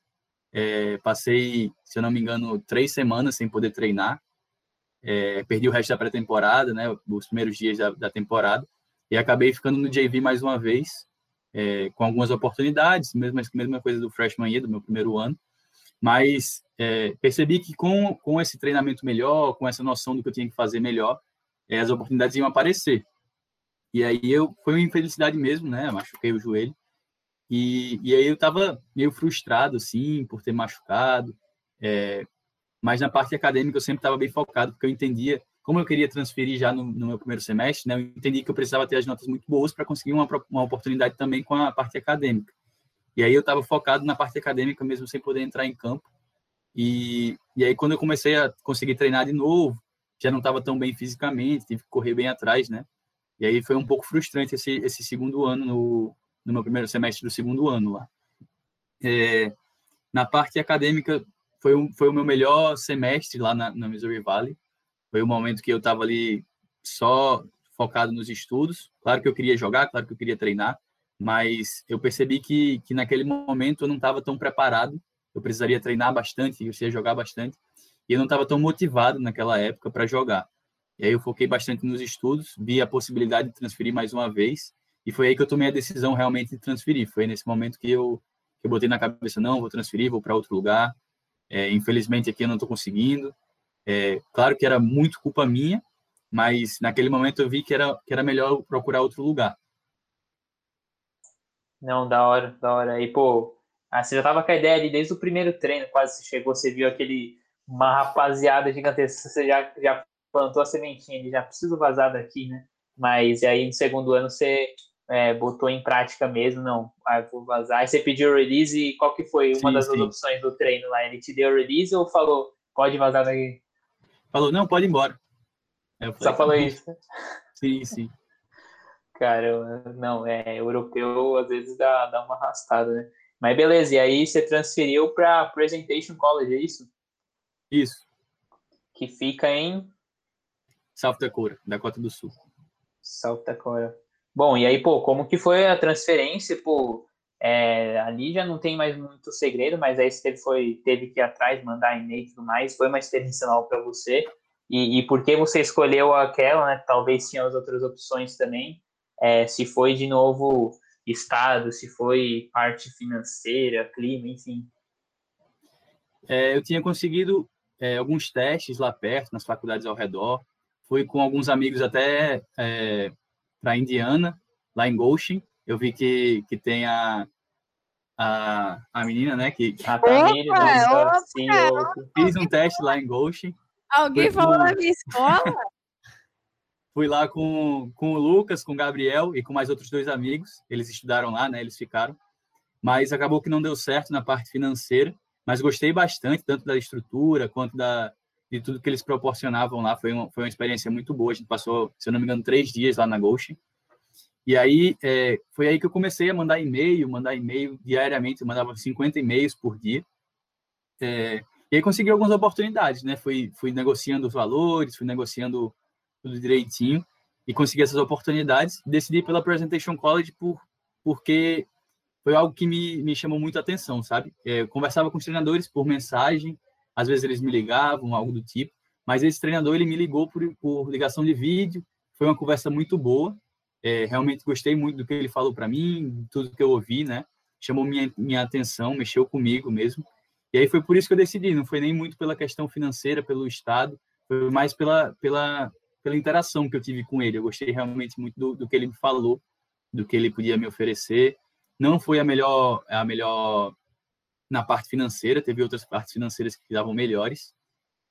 É, passei, se eu não me engano, três semanas sem poder treinar. É, perdi o resto da pré-temporada, né, os primeiros dias da, da, temporada, e acabei ficando no JV mais uma vez, é, com algumas oportunidades, mesma, mesma coisa do freshman year, do meu primeiro ano, mas é, percebi que com, com esse treinamento melhor, com essa noção do que eu tinha que fazer melhor, é, as oportunidades iam aparecer. E aí eu foi uma infelicidade mesmo, né? machuquei o joelho. E, e aí eu estava meio frustrado, assim, por ter machucado. É, mas na parte acadêmica eu sempre estava bem focado, porque eu entendia, como eu queria transferir já no, no, meu primeiro semestre, né? Eu entendi que eu precisava ter as notas muito boas para conseguir uma, uma oportunidade também com a parte acadêmica. E aí eu estava focado na parte acadêmica mesmo, sem poder entrar em campo. E, e aí quando eu comecei a conseguir treinar de novo, já não estava tão bem fisicamente, tive que correr bem atrás, né? E aí foi um pouco frustrante esse, esse segundo ano, no, no meu primeiro semestre do segundo ano lá. É, na parte acadêmica, foi, um, foi o meu melhor semestre lá na, na Missouri Valley. Foi o momento que eu estava ali só focado nos estudos. Claro que eu queria jogar, claro que eu queria treinar, mas eu percebi que, que naquele momento eu não estava tão preparado, eu precisaria treinar bastante, eu precisaria jogar bastante, e eu não estava tão motivado naquela época para jogar. E aí eu foquei bastante nos estudos, vi a possibilidade de transferir mais uma vez, e foi aí que eu tomei a decisão realmente de transferir. Foi nesse momento que eu, que eu botei na cabeça, não, vou transferir, vou para outro lugar. É, infelizmente aqui eu não estou conseguindo. É, claro que era muito culpa minha, mas naquele momento eu vi que era, que era melhor procurar outro lugar. Não, da hora, da hora. E, pô, Ah, você já tava com a ideia ali desde o primeiro treino, quase você chegou, você viu aquele uma rapaziada gigantesca, você já, já plantou a sementinha, ele já preciso vazar daqui, né? Mas aí no segundo ano você é, botou em prática mesmo, não, ah, vou vazar. Aí você pediu release e qual que foi uma sim, das sim. opções do treino lá? Ele te deu release ou falou, pode vazar daqui? Falou, não, pode ir embora. Falei, Só falou isso? Sim, sim. Cara, não, é europeu às vezes dá, dá uma arrastada, né? Mas beleza, e aí você transferiu para Presentation College, é isso? Isso. Que fica em South Dakota, Dakota do Sul. South Dakota. Bom, e aí, pô, como que foi a transferência? Pô, é, ali já não tem mais muito segredo, mas aí você foi, teve que ir atrás, mandar e-mail e tudo mais. Foi uma experiência para você. E, e por que você escolheu aquela, né? Talvez tinha as outras opções também. É, se foi de novo estado, se foi parte financeira, clima, enfim. É, eu tinha conseguido é, alguns testes lá perto, nas faculdades ao redor. Fui com alguns amigos até é, para Indiana, lá em Goshen. Eu vi que, que tem a, a, a menina, né? Que, a Tamiri, nossa, sim, eu fiz um teste lá em Goshen. Alguém falou com... na minha escola? Fui lá com, com o Lucas, com o Gabriel e com mais outros dois amigos. Eles estudaram lá, né? Eles ficaram. Mas acabou que não deu certo na parte financeira. Mas gostei bastante, tanto da estrutura quanto da, de tudo que eles proporcionavam lá. Foi uma, foi uma experiência muito boa. A gente passou, se eu não me engano, três dias lá na Ghost. E aí, é, foi aí que eu comecei a mandar e-mail, mandar e-mail diariamente. Eu mandava 50 e-mails por dia. É, e aí consegui algumas oportunidades, né? Fui, fui negociando os valores, fui negociando tudo direitinho e consegui essas oportunidades. Decidi pela Presentation College por, porque foi algo que me, me chamou muito a atenção, sabe? É, eu conversava com os treinadores por mensagem, às vezes eles me ligavam, algo do tipo, mas esse treinador ele me ligou por, por ligação de vídeo, foi uma conversa muito boa, é, realmente gostei muito do que ele falou para mim, tudo que eu ouvi, né? Chamou minha, minha atenção, mexeu comigo mesmo. E aí foi por isso que eu decidi, não foi nem muito pela questão financeira, pelo Estado, foi mais pela, pela, pela interação que eu tive com ele. Eu gostei realmente muito do, do que ele me falou, do que ele podia me oferecer. Não foi a melhor, a melhor na parte financeira, teve outras partes financeiras que davam melhores.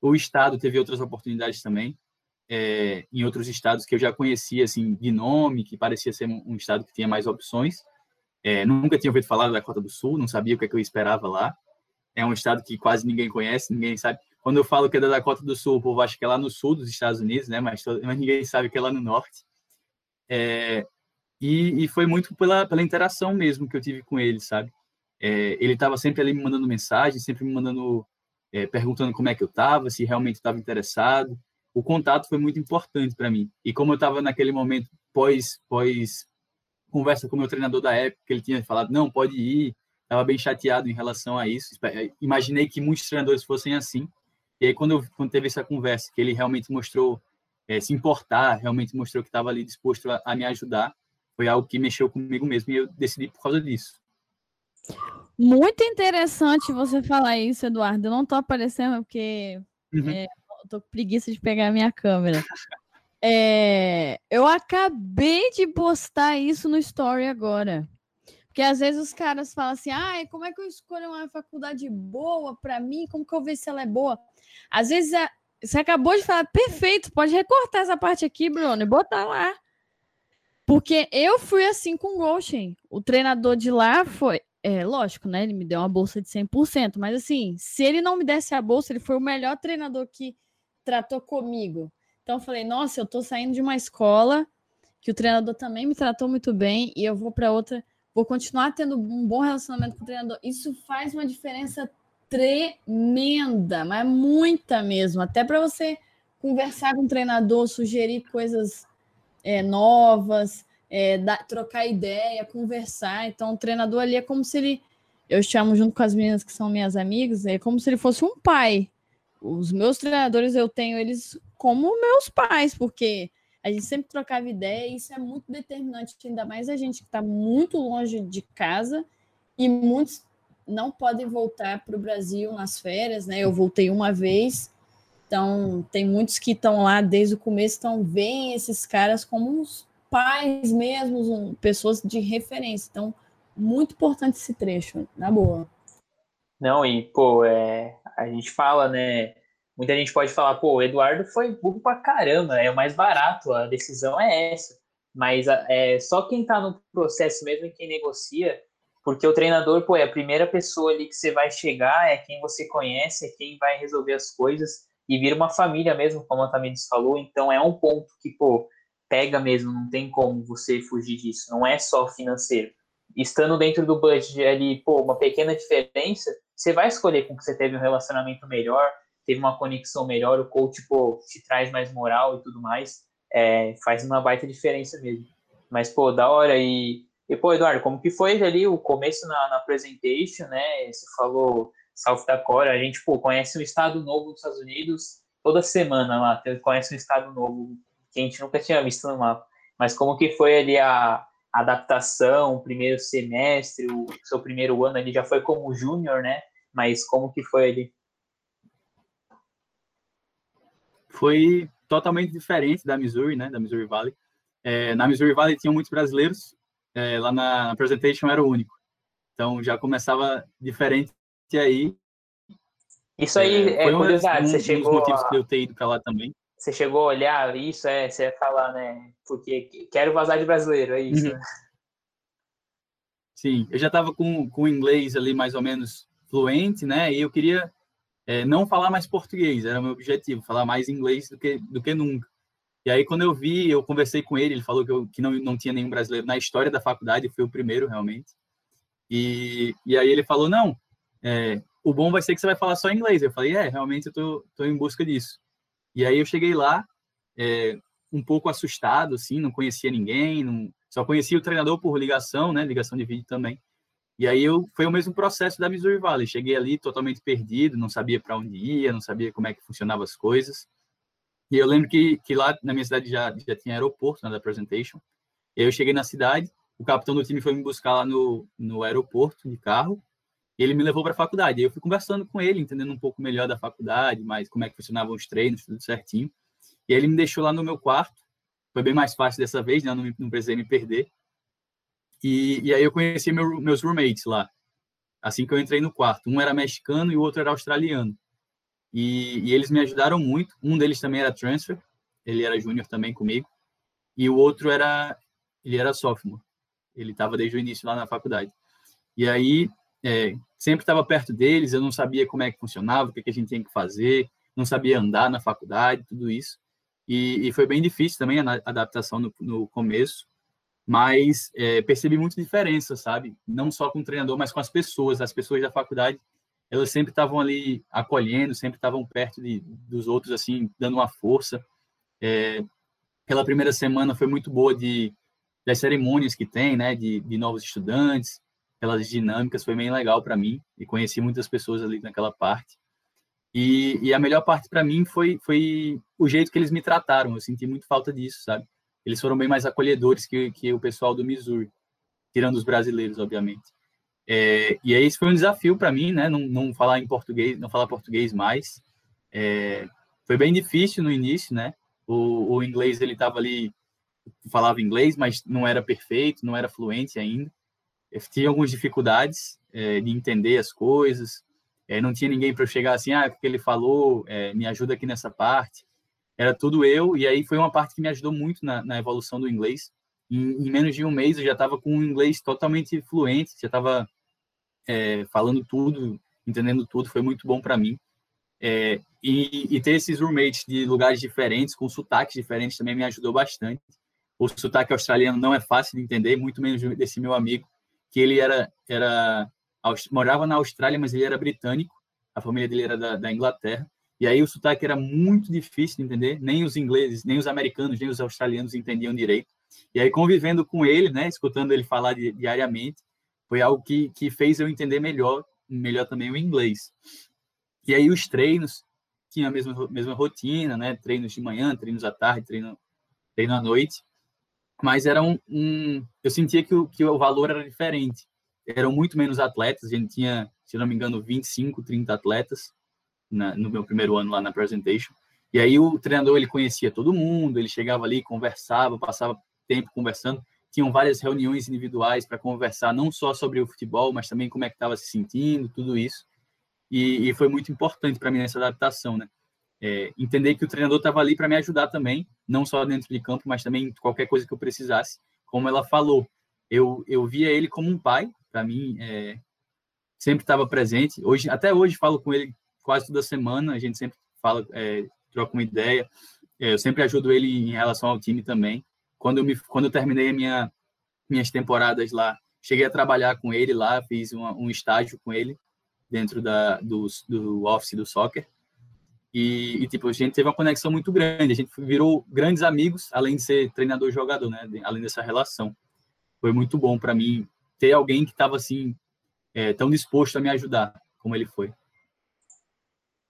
O estado teve outras oportunidades também, é, em outros estados que eu já conhecia assim de nome, que parecia ser um, estado que tinha mais opções. É, nunca tinha ouvido falar da Dakota do Sul, não sabia o que, é que eu esperava lá. É um estado que quase ninguém conhece, ninguém sabe. Quando eu falo que é da Dakota do Sul, o povo acha que é lá no sul dos Estados Unidos, né? Mas, mas ninguém sabe que é lá no norte. É, e, e, foi muito pela, pela interação mesmo que eu tive com ele, sabe? É, ele estava sempre ali me mandando mensagem, sempre me mandando, é, perguntando como é que eu estava, se realmente estava interessado. O contato foi muito importante para mim. E como eu estava naquele momento pós, pós conversa com o meu treinador da época, ele tinha falado, não, pode ir, estava bem chateado em relação a isso. Imaginei que muitos treinadores fossem assim. E aí, quando, eu, quando teve essa conversa, que ele realmente mostrou é, se importar, realmente mostrou que estava ali disposto a, a, me ajudar, foi algo que mexeu comigo mesmo e eu decidi por causa disso. Muito interessante você falar isso, Eduardo. Eu não estou aparecendo porque uhum. é, tô com preguiça de pegar a minha câmera. É, eu acabei de postar isso no Story agora. Porque às vezes os caras falam assim: ah, como é que eu escolho uma faculdade boa para mim? Como que eu vejo se ela é boa? Às vezes é, você acabou de falar, perfeito, pode recortar essa parte aqui, Bruno, e botar lá. Porque eu fui assim com o Goshen. O treinador de lá foi. É, lógico, né? Ele me deu uma bolsa de 100%, mas assim, se ele não me desse a bolsa, ele foi o melhor treinador que tratou comigo. Então eu falei, nossa, eu tô saindo de uma escola que o treinador também me tratou muito bem e eu vou para outra, vou continuar tendo um bom relacionamento com o treinador. Isso faz uma diferença tremenda, mas muita mesmo. Até para você conversar com o treinador, sugerir coisas é, novas, é, trocar ideia, conversar. Então, o treinador ali é como se ele. Eu chamo junto com as meninas que são minhas amigas, é como se ele fosse um pai. Os meus treinadores, eu tenho eles como meus pais, porque a gente sempre trocava ideia e isso é muito determinante, ainda mais a gente que está muito longe de casa e muitos não podem voltar para o Brasil nas férias, né? Eu voltei uma vez, então tem muitos que estão lá desde o começo, então veem esses caras como uns pais mesmos, um, pessoas de referência. Então, muito importante esse trecho, na boa. Não, e, pô, é, a gente fala, né? Muita gente pode falar, pô, o Eduardo foi burro pra caramba, é o mais barato, a decisão é essa. Mas é só quem tá no processo mesmo, quem negocia, porque o treinador, pô, é a primeira pessoa ali que você vai chegar, é quem você conhece, é quem vai resolver as coisas e vira uma família mesmo, como a Tamires falou. Então é um ponto que, pô, pega mesmo, não tem como você fugir disso. Não é só financeiro. Estando dentro do budget ali, pô, uma pequena diferença, você vai escolher com que você teve um relacionamento melhor, teve uma conexão melhor, o coach, pô, te traz mais moral e tudo mais. É, faz uma baita diferença mesmo. Mas, pô, da hora. E, e pô, Eduardo, como que foi ali o começo na, na presentation, né? Você falou South Dakota, a gente, pô, conhece um estado novo nos Estados Unidos toda semana lá, conhece um estado novo que a gente nunca tinha visto no mapa. Mas como que foi ali a adaptação, o primeiro semestre, o seu primeiro ano ali já foi como júnior, né? Mas como que foi ali? Foi totalmente diferente da Missouri, né? Da Missouri Valley. É, na Missouri Valley tinham muitos brasileiros, é, lá na, na presentation era o único. Então já começava diferente aí. Isso aí é, é curiosidade, um, você chegou. Um dos motivos a... que eu ter ido para lá também. Você chegou a olhar isso, é, você ia falar, né? Porque quero vazar de brasileiro, é isso, uhum. né? Sim, eu já estava com, com o inglês ali mais ou menos fluente, né? E eu queria é, não falar mais português, era o meu objetivo, falar mais inglês do que, do que nunca. E aí, quando eu vi, eu conversei com ele, ele falou que, eu, que não, não tinha nenhum brasileiro na história da faculdade, foi o primeiro, realmente. E, e aí ele falou, não, é, o bom vai ser que você vai falar só inglês. Eu falei, é, realmente eu tô, tô em busca disso. E aí eu cheguei lá, é, um pouco assustado, assim, não conhecia ninguém, não, só conhecia o treinador por ligação, né, ligação de vídeo também. E aí eu foi o mesmo processo da Missouri Valley. Cheguei ali totalmente perdido, não sabia para onde ia, não sabia como é que funcionavam as coisas. E eu lembro que, que lá na minha cidade já, já tinha aeroporto, na né, da presentation. Eu cheguei na cidade, o capitão do time foi me buscar lá no, no aeroporto de carro ele me levou para a faculdade. Eu fui conversando com ele, entendendo um pouco melhor da faculdade, mais como é que funcionavam os treinos, tudo certinho. E ele me deixou lá no meu quarto. Foi bem mais fácil dessa vez, né? Eu não, não precisei me perder. E, e aí eu conheci meu, meus roommates lá. Assim que eu entrei no quarto. Um era mexicano e o outro era australiano. E, e eles me ajudaram muito. Um deles também era transfer. Ele era júnior também comigo. E o outro era... Ele era sophomore. Ele estava desde o início lá na faculdade. E aí é, sempre estava perto deles, eu não sabia como é que funcionava, o que, que a gente tinha que fazer, não sabia andar na faculdade, tudo isso. E, e foi bem difícil também a adaptação no, no começo, mas é, percebi muita diferença, sabe? Não só com o treinador, mas com as pessoas. As pessoas da faculdade, elas sempre estavam ali acolhendo, sempre estavam perto de, dos outros, assim, dando uma força. É, aquela primeira semana foi muito boa de das cerimônias que tem, né, de, de novos estudantes, pelas dinâmicas, foi bem legal para mim e conheci muitas pessoas ali naquela parte. E, e a melhor parte para mim foi, foi o jeito que eles me trataram. Eu senti muito falta disso, sabe? Eles foram bem mais acolhedores que, que o pessoal do Missouri, tirando os brasileiros, obviamente. É, e aí esse foi um desafio para mim, né? Não, não, falar em português, não falar português mais. É, foi bem difícil no início, né? O, o inglês ele estava ali, falava inglês, mas não era perfeito, não era fluente ainda eu tinha algumas dificuldades é, de entender as coisas, é, não tinha ninguém para chegar assim, ah, o que ele falou, é, me ajuda aqui nessa parte. Era tudo eu, e aí foi uma parte que me ajudou muito na, na evolução do inglês. Em, em, menos de um mês eu já estava com um inglês totalmente fluente, já estava falando tudo, entendendo tudo, foi muito bom para mim. E, e, ter esses roommates de lugares diferentes, com sotaques diferentes, também me ajudou bastante. O sotaque australiano não é fácil de entender, muito menos desse meu amigo que ele era, era morava na Austrália, mas ele era britânico, a família dele era da, da Inglaterra, e aí o sotaque era muito difícil de entender, nem os ingleses, nem os americanos, nem os australianos entendiam direito. E aí convivendo com ele, né, escutando ele falar diariamente, foi algo que, que fez eu entender melhor, melhor também o inglês. E aí os treinos tinha a mesma mesma rotina, né, treinos de manhã, treinos à tarde, treino treino à noite mas era um, um, eu sentia que o, que o valor era diferente. Eram muito menos atletas, a gente tinha, se não me engano, 25, 30 atletas na, no meu primeiro ano lá na presentation. E aí o treinador ele conhecia todo mundo, ele chegava ali, conversava, passava tempo conversando. Tinham várias reuniões individuais para conversar não só sobre o futebol, mas também como é que estava se sentindo, tudo isso. e, e foi muito importante para mim nessa adaptação, né? É, entender que o treinador estava ali para me ajudar também, não só dentro de campo, mas também qualquer coisa que eu precisasse. Como ela falou, eu, eu via ele como um pai, para mim, é, sempre estava presente. Hoje, até hoje, falo com ele quase toda semana, a gente sempre fala, é, troca uma ideia. É, eu sempre ajudo ele em relação ao time também. Quando eu, me, quando eu terminei minha, minhas temporadas lá, cheguei a trabalhar com ele lá, fiz uma, um estágio com ele dentro da, do, do office do soccer. E, e, tipo, a gente teve uma conexão muito grande, a gente virou grandes amigos, além de ser treinador-jogador, né? Além dessa relação. Foi muito bom para mim ter alguém que estava assim, é, tão disposto a me ajudar, como ele foi.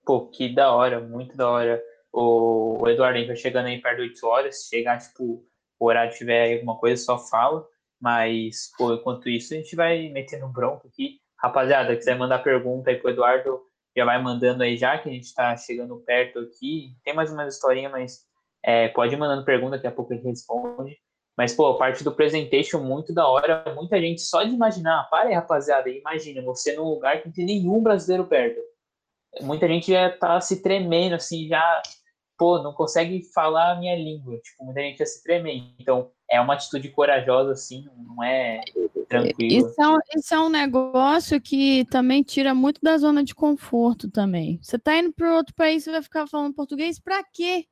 Pô, que da hora, muito da hora. O, Eduardo vai chegando aí perto de 8 horas, se chegar, tipo, o horário tiver aí alguma coisa, só fala. Mas, pô, enquanto isso, a gente vai metendo bronco aqui. Rapaziada, quiser mandar pergunta aí pro Eduardo, já vai mandando aí já, que a gente está chegando perto aqui. Tem mais uma historinha, mas é, pode ir mandando pergunta, daqui a pouco a gente responde. Mas, pô, parte do presentation, muito da hora. Muita gente só de imaginar. Para aí, rapaziada, imagina você num lugar que não tem nenhum brasileiro perto. Muita gente já tá se tremendo, assim, já, pô, não consegue falar a minha língua. Tipo, muita gente já se tremendo. Então, é uma atitude corajosa, assim, não é tranquilo. Isso é, um, isso é um negócio que também tira muito da zona de conforto também. Você tá indo para outro país, você vai ficar falando português, para quê?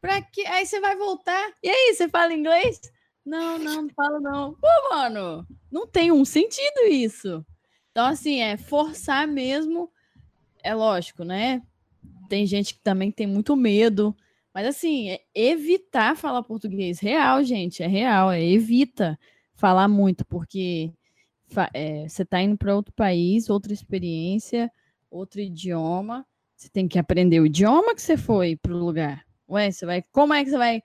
Para quê? Aí você vai voltar. E aí, você fala inglês? Não, não, não falo não. Pô, mano, não tem um sentido isso. Então, assim, é forçar mesmo. É lógico, né? Tem gente que também tem muito medo mas assim, é evitar falar português real, gente, é real, é evita falar muito, porque é, você está indo para outro país, outra experiência, outro idioma, você tem que aprender o idioma que você foi para o lugar. Ué, você vai, como é que você vai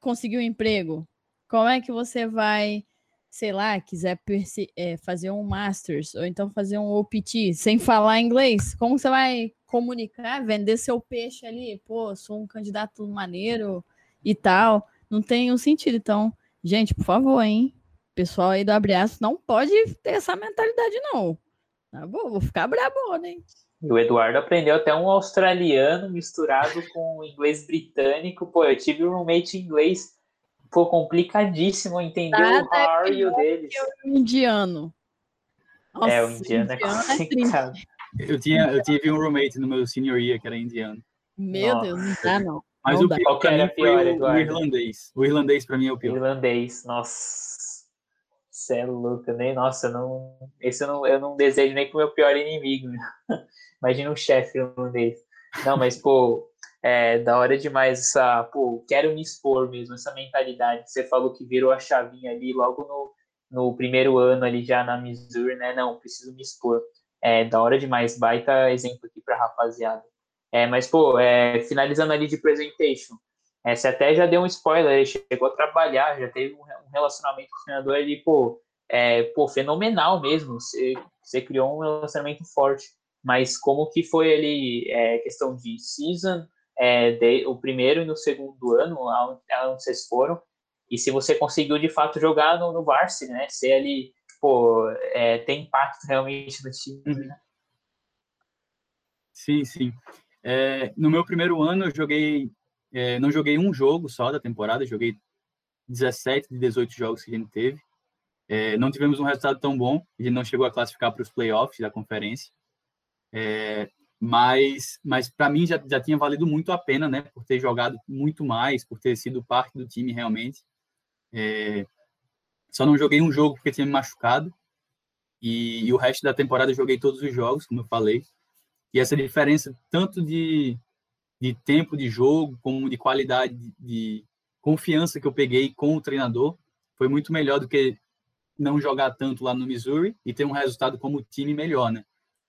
conseguir um emprego? Como é que você vai, sei lá, quiser é, fazer um masters ou então fazer um OPT sem falar inglês? Como você vai comunicar, vender seu peixe ali, pô, sou um candidato maneiro e tal, não tem um sentido. Então, gente, por favor, hein? Pessoal aí do Abriaço não pode ter essa mentalidade, não. Tá bom, vou ficar brabona, hein? E o Eduardo aprendeu até um australiano misturado com inglês britânico. Pô, eu tive um roommate inglês, pô, complicadíssimo entender Nada o how are you deles. É o indiano. Nossa, é, o indiano, é indiano é complicado. É eu, tinha, eu tive um roommate no meu senior year que era indiano. Meu Nossa. Deus, não dá não. Mas não o pior pra mim foi o, o, irlandês. O irlandês pra mim é o pior. Irlandês, nossa. Você é louco, nem. Nossa, não. Esse eu não, eu não desejo nem pro meu pior inimigo. Imagina um chefe irlandês. Não, mas, pô, é da hora demais essa. Pô, quero me expor mesmo, essa mentalidade. Você falou que virou a chavinha ali logo no, no primeiro ano ali já na Missouri, né? Não, preciso me expor. É da hora demais, baita exemplo aqui para rapaziada. É, mas, pô, é, finalizando ali de presentation, é, você até já deu um spoiler, ele chegou a trabalhar, já teve um, relacionamento com o treinador ali, pô, é, pô, fenomenal mesmo, você, você criou um relacionamento forte, mas como que foi ali, é, questão de season, é, de, o primeiro e no segundo ano, onde, onde vocês foram, e se você conseguiu de fato jogar no, no Varsity, né, ser ali pô, é, tem impacto realmente no time, uhum. né? Sim, sim. É, no meu primeiro ano eu joguei, é, não joguei um jogo só da temporada, joguei 17 de 18 jogos que a gente teve. É, não tivemos um resultado tão bom, a gente não chegou a classificar para os playoffs da conferência. É, mas mas para mim já, já tinha valido muito a pena, né, por ter jogado muito mais, por ter sido parte do time realmente. É, só não joguei um jogo porque tinha me machucado. E, e, o resto da temporada joguei todos os jogos, como eu falei. E essa diferença, tanto de, de tempo de jogo, como de qualidade de, de confiança que eu peguei com o treinador, foi muito melhor do que não jogar tanto lá no Missouri e ter um resultado como time melhor, né?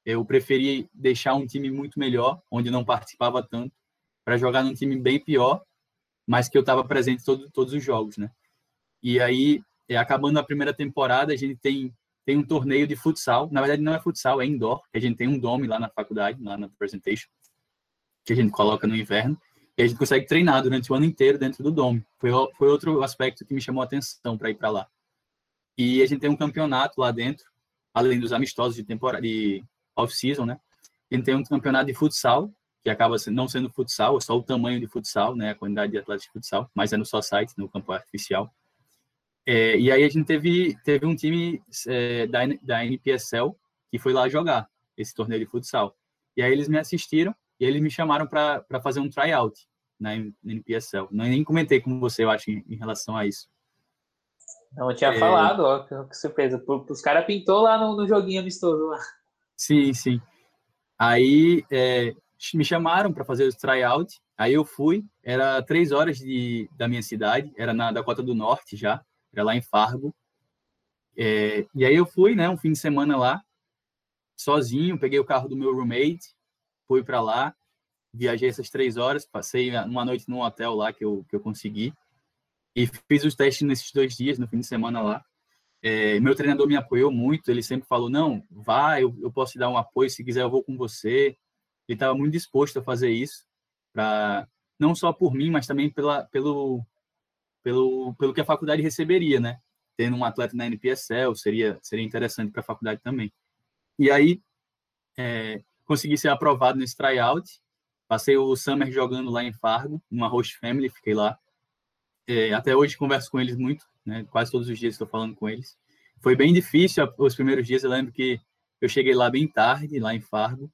Eu preferi deixar um time muito melhor, onde não participava tanto, para jogar num time bem pior, mas que eu estava presente todo, todos os jogos, né? E aí é, acabando a primeira temporada, a gente tem, tem um torneio de futsal. Na verdade, não é futsal, é indoor, a gente tem um dome lá na faculdade, lá na presentation, que a gente coloca no inverno. E a gente consegue treinar durante o ano inteiro dentro do dome. Foi, foi outro aspecto que me chamou a atenção para ir para lá. E a gente tem um campeonato lá dentro, além dos amistosos de temporada de off-season, né? gente tem um campeonato de futsal, que acaba não sendo futsal, é só o tamanho de futsal, né, a quantidade de atletas de futsal, mas é no só site, no campo artificial. É, e aí a gente teve, teve um time é, da, da NPSL que foi lá jogar esse torneio de futsal. E aí eles me assistiram e eles me chamaram para fazer um tryout na NPSL. Não, nem comentei com você, eu acho, em, em relação a isso. Não, eu tinha é... falado, ó, que surpresa. Os caras pintou lá no, no, joguinho amistoso lá. Sim, sim. Aí é, me chamaram para fazer o tryout. Aí eu fui, era três horas de, da minha cidade, era na Dakota do Norte já, era lá em Fargo. É, e aí eu fui, né, um fim de semana lá, sozinho, peguei o carro do meu roommate, fui para lá, viajei essas três horas, passei uma noite num hotel lá que eu, que eu consegui. E fiz os testes nesses dois dias, no fim de semana lá. É, meu treinador me apoiou muito, ele sempre falou, não, vá, eu, eu posso te dar um apoio, se quiser eu vou com você. Ele estava muito disposto a fazer isso, pra, não só por mim, mas também pela, pelo, pelo, pelo que a faculdade receberia, né? Tendo um atleta na NPSL, seria, seria interessante para a faculdade também. E aí, é, consegui ser aprovado nesse tryout, passei o summer jogando lá em Fargo, numa host family, fiquei lá é, até hoje converso com eles muito, né? Quase todos os dias estou falando com eles. Foi bem difícil os primeiros dias. Eu lembro que eu cheguei lá bem tarde, lá em Fargo.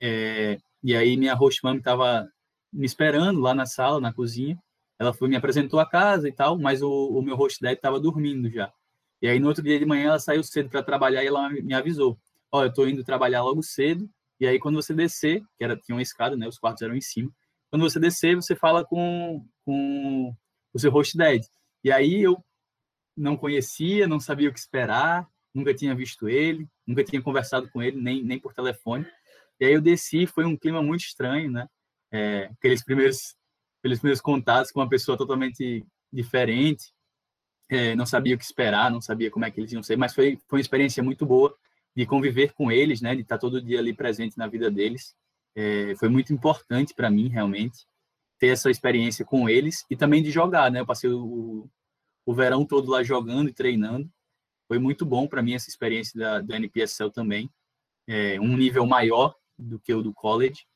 É, e aí minha host mom estava me esperando lá na sala, na cozinha. Ela foi me apresentou a casa e tal, mas o, o meu host dad estava dormindo já. E aí no outro dia de manhã ela saiu cedo para trabalhar e ela me avisou: "Ó, oh, eu estou indo trabalhar logo cedo. E aí quando você descer, que era tinha uma escada, né? Os quartos eram em cima. Quando você descer, você fala com com o seu host dad. E aí eu não conhecia, não sabia o que esperar, nunca tinha visto ele, nunca tinha conversado com ele, nem, nem por telefone. E aí eu desci, foi um clima muito estranho, né? É, aqueles primeiros aqueles primeiros contatos com uma pessoa totalmente diferente, é, não sabia o que esperar, não sabia como é que eles iam ser, mas foi, foi uma experiência muito boa de conviver com eles, né? De estar todo dia ali presente na vida deles. É, foi muito importante para mim, realmente ter essa experiência com eles e também de jogar, né? Eu passei o, o verão todo lá jogando e treinando. Foi muito bom para mim essa experiência da, da NPSL também. É, um nível maior do que o do college.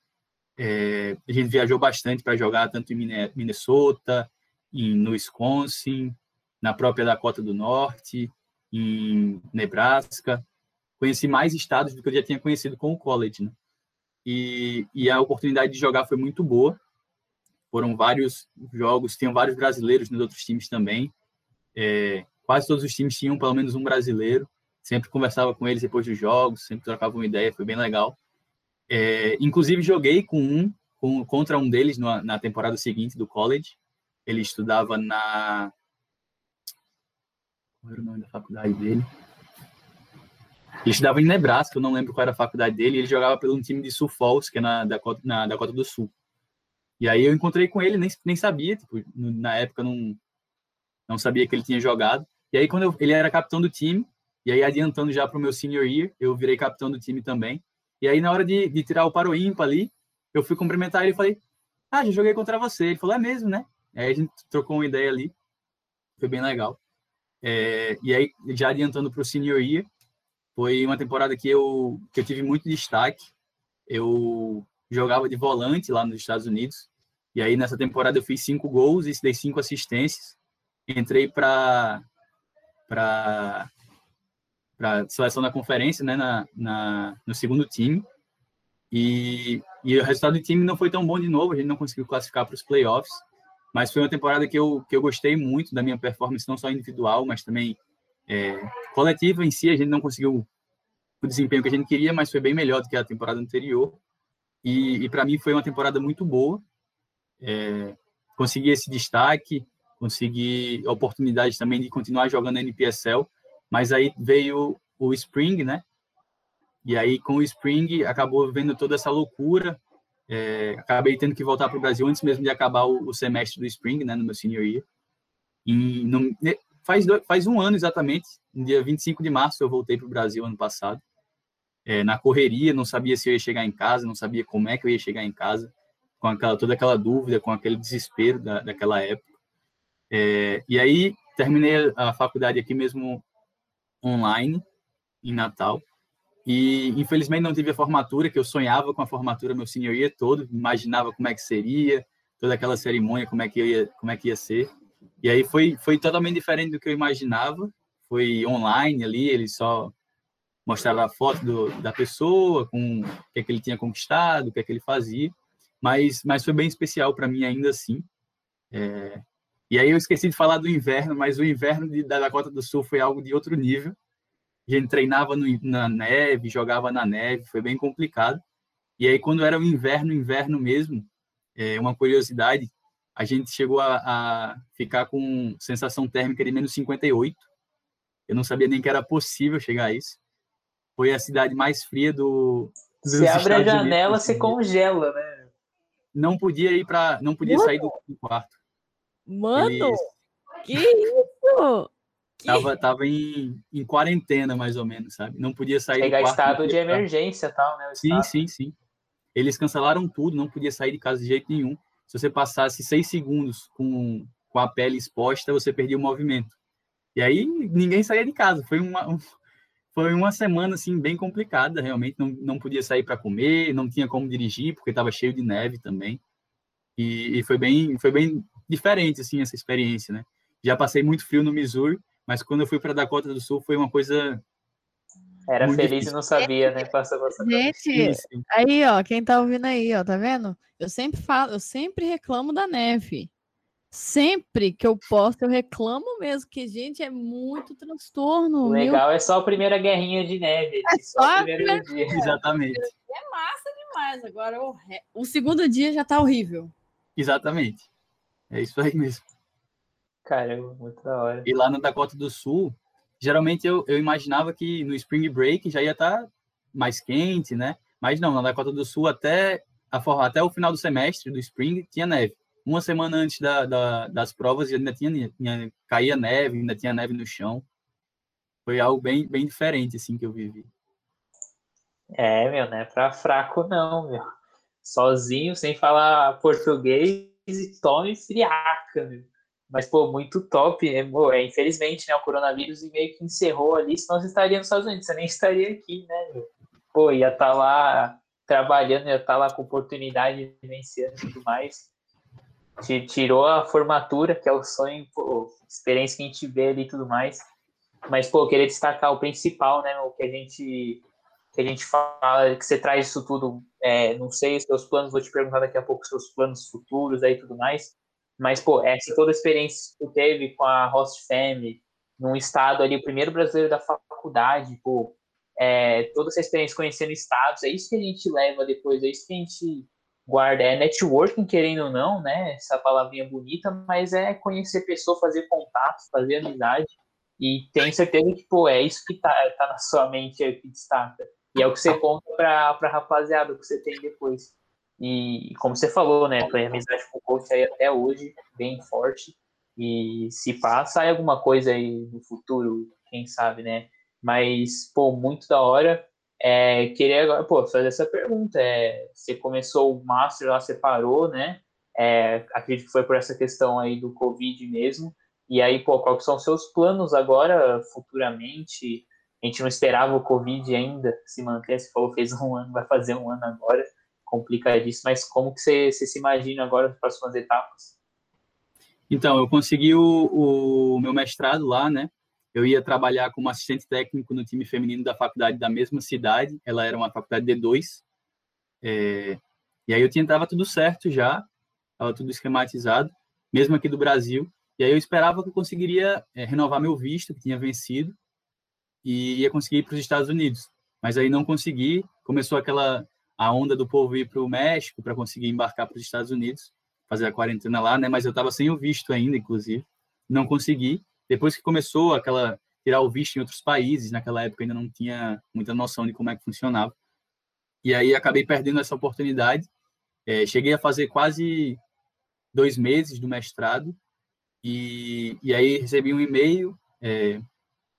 É, a gente viajou bastante para jogar tanto em Minnesota, em, no Wisconsin, na própria Dakota do Norte, em Nebraska. Conheci mais estados do que eu já tinha conhecido com o college, né? E, e a oportunidade de jogar foi muito boa. Foram vários jogos, tinham vários brasileiros nos outros times também. É, quase todos os times tinham pelo menos um brasileiro. Sempre conversava com eles depois dos jogos, sempre trocava uma ideia, foi bem legal. É, inclusive, joguei com um, com, contra um deles na, na temporada seguinte do college. Ele estudava na. Qual era o nome da faculdade dele? Ele estudava em Nebraska, eu não lembro qual era a faculdade dele. Ele jogava pelo time de Sul Falls, que é na Dakota, na Dakota do Sul. E aí eu encontrei com ele, nem, nem sabia, tipo, na época não, não sabia que ele tinha jogado. E aí quando eu, ele era capitão do time, e aí adiantando já para o meu senior year, eu virei capitão do time também. E aí na hora de, de tirar o paro ímpar ali, eu fui cumprimentar ele e falei, ah, já joguei contra você. Ele falou, é mesmo, né? Aí a gente trocou uma ideia ali, foi bem legal. É, e aí, já adiantando para o senior year, foi uma temporada que eu, que eu tive muito destaque. Eu jogava de volante lá nos Estados Unidos. E aí nessa temporada eu fiz cinco gols e dei cinco assistências. Entrei para para seleção da conferência, né, na, na no segundo time. E, e o resultado do time não foi tão bom de novo, a gente não conseguiu classificar para os playoffs, mas foi uma temporada que eu, que eu gostei muito da minha performance, não só individual, mas também é, coletiva em si. A gente não conseguiu o desempenho que a gente queria, mas foi bem melhor do que a temporada anterior. E, e para mim foi uma temporada muito boa. É, consegui esse destaque, consegui a oportunidade também de continuar jogando NPSL, mas aí veio o Spring, né? E aí com o Spring acabou vendo toda essa loucura. É, acabei tendo que voltar para o Brasil antes mesmo de acabar o, o, semestre do Spring, né, no meu senior year. E no, faz, faz um ano exatamente, no dia 25 de março eu voltei para o Brasil ano passado é, na correria, não sabia se eu ia chegar em casa, não sabia como é que eu ia chegar em casa, com aquela, toda aquela dúvida, com aquele desespero da, daquela época. É, e aí terminei a faculdade aqui mesmo online, em Natal, E infelizmente não tive a formatura, que eu sonhava com a formatura meu senior year todo, imaginava como é que seria, toda aquela cerimônia, como é que ia, como é que ia ser. E aí foi foi totalmente diferente do que eu imaginava. Foi online ali, ele só mostrava a foto do, da pessoa, com o que é que ele tinha conquistado, o que é que ele fazia. Mas mas foi bem especial para mim ainda assim. É... E aí eu esqueci de falar do inverno, mas o inverno de, da Dakota do Sul foi algo de outro nível a gente treinava no, na neve, jogava na neve, foi bem complicado. E aí, quando era o inverno, inverno mesmo, é, uma curiosidade, a gente chegou a, a, ficar com sensação térmica de menos 58. Eu não sabia nem que era possível chegar a isso. Foi a cidade mais fria do. Você abre a janela, você congela, né? Não podia ir para, não podia sair do quarto. Mano, que isso? Tava, tava em, em quarentena, mais ou menos, sabe? Não podia sair Chegar do quarto. estado de emergência tal, né? Sim, sim, sim. Eles cancelaram tudo, não podia sair de casa de jeito nenhum. Se você passasse seis segundos com, com a pele exposta, você perdia o movimento. E aí ninguém saía de casa. Foi uma, um, foi uma semana assim bem complicada, realmente. Não, não podia sair para comer, não tinha como dirigir porque estava cheio de neve também. E, e, foi bem, foi bem diferente assim essa experiência, né? Já passei muito frio no Missouri mas quando eu fui para Dakota do Sul foi uma coisa. Era feliz difícil. e não sabia, né? Passou, passou. Gente, aí, ó, quem tá ouvindo aí, ó, tá vendo? Eu sempre falo, eu sempre reclamo da neve. Sempre que eu posto, eu reclamo mesmo, que, gente, é muito transtorno. O legal meu... é só a primeira guerrinha de neve. É só, só o primeiro dia. Exatamente. É massa demais. Agora, o, re... o segundo dia já tá horrível. Exatamente. É isso aí mesmo. Caramba, muito da hora. E lá na Dakota do Sul, geralmente eu, eu imaginava que no Spring Break já ia estar tá mais quente, né? Mas não, na Dakota do Sul até, a, até o final do semestre, do Spring, tinha neve. Uma semana antes da, da, das provas ainda tinha, tinha, caía neve, ainda tinha neve no chão. Foi algo bem, bem diferente, assim, que eu vivi. É, meu, não é pra fraco não, meu. Sozinho, sem falar português tome friaca, meu. Mas, pô, muito top. É, pô, é, infelizmente, né, o coronavírus meio que encerrou ali, senão você estaria nos Estados Unidos, você nem estaria aqui, né? Meu? Pô, ia estar tá lá trabalhando, ia estar tá lá com oportunidade de vencer e tudo mais. Tirou a formatura, que é o sonho, pô, experiência que a gente vê ali e tudo mais. Mas, pô, eu queria destacar o principal, né, o que a gente que a gente fala, que você traz isso tudo, é, não sei seus planos, vou te perguntar daqui a pouco seus planos futuros aí tudo mais, mas, pô, essa toda a experiência que tu teve com a Host Family, num estado ali, o primeiro brasileiro da faculdade, pô, é, toda essa experiência conhecendo estados, é isso que a gente leva depois, é isso que a gente guarda. É networking, querendo ou não, né? Essa palavrinha bonita, mas é conhecer pessoa, fazer contatos, fazer amizade. E tenho certeza que, pô, é isso que tá, tá na sua mente, é o que destaca. E é o que você conta pra, pra rapaziada, o que você tem depois. E como você falou, né, foi amizade com o coach aí até hoje, bem forte. E se passa sai alguma coisa aí no futuro, quem sabe, né? Mas, pô, muito da hora. É, queria agora, pô, fazer essa pergunta. É, você começou o Master lá, você parou, né? É, acredito que foi por essa questão aí do Covid mesmo. E aí, pô, quais são os seus planos agora, futuramente? A gente não esperava o Covid ainda se manter. Você falou, fez um ano, vai fazer um ano agora complicadíssimo, mas como que você, você se imagina agora as próximas etapas? Então, eu consegui o, o meu mestrado lá, né? Eu ia trabalhar como assistente técnico no time feminino da faculdade da mesma cidade, ela era uma faculdade D2, é, e aí eu tinha, tava tudo certo já, estava tudo esquematizado, mesmo aqui do Brasil, e aí eu esperava que eu conseguiria é, renovar meu visto, que tinha vencido, e ia conseguir ir para os Estados Unidos. Mas aí não consegui, começou aquela a onda do povo ir para o México para conseguir embarcar para os Estados Unidos, fazer a quarentena lá, né? Mas eu estava sem o visto ainda, inclusive, não consegui. Depois que começou aquela tirar o visto em outros países, naquela época ainda não tinha muita noção de como é que funcionava. E aí acabei perdendo essa oportunidade. É, cheguei a fazer quase dois meses do mestrado e, e aí recebi um e-mail é,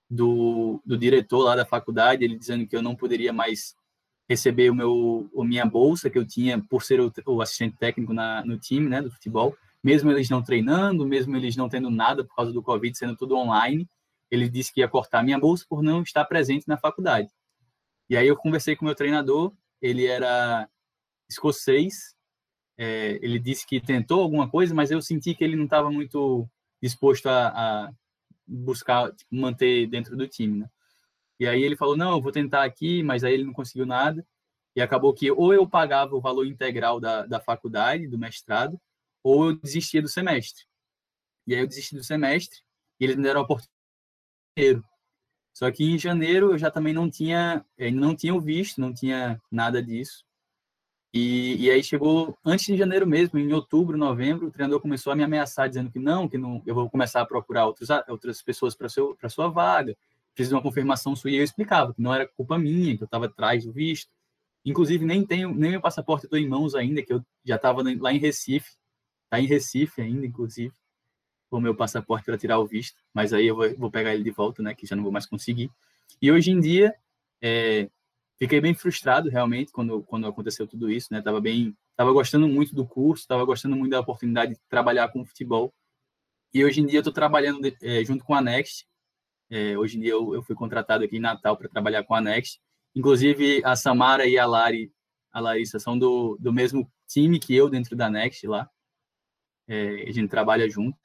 do, do diretor lá da faculdade, ele dizendo que eu não poderia mais receber o meu, a minha bolsa que eu tinha por ser o, o assistente técnico na, no time, né, do futebol, mesmo eles não treinando, mesmo eles não tendo nada por causa do Covid, sendo tudo online, ele disse que ia cortar minha bolsa por não estar presente na faculdade. E aí eu conversei com o meu treinador, ele era escocês, é, ele disse que tentou alguma coisa, mas eu senti que ele não estava muito disposto a, a buscar tipo, manter dentro do time, né? E aí ele falou, não, eu vou tentar aqui, mas aí ele não conseguiu nada. E acabou que ou eu pagava o valor integral da, da faculdade, do mestrado, ou eu desistia do semestre. E aí eu desisti do semestre e eles me deram a oportunidade. Só que em janeiro eu já também não tinha, não tinha visto, não tinha nada disso. E, e aí chegou antes de janeiro mesmo, em outubro, novembro, o treinador começou a me ameaçar dizendo que não, que não, eu vou começar a procurar outros, outras pessoas para sua vaga, preciso de uma confirmação sua. E eu explicava que não era culpa minha, que eu estava atrás do visto. Inclusive nem tenho nem meu passaporte estou em mãos ainda, que eu já estava lá em Recife, tá em Recife ainda, inclusive o meu passaporte para tirar o visto, mas aí eu vou, vou, pegar ele de volta, né, que já não vou mais conseguir. E hoje em dia, é, fiquei bem frustrado realmente quando, quando aconteceu tudo isso, né, tava bem, tava gostando muito do curso, tava gostando muito da oportunidade de trabalhar com futebol, e hoje em dia eu estou trabalhando é, junto com a Next, é, hoje em dia eu, eu fui contratado aqui em Natal para trabalhar com a Next, inclusive a Samara e a Lari, a Larissa são do, do mesmo time que eu dentro da Next lá, é, a gente trabalha junto,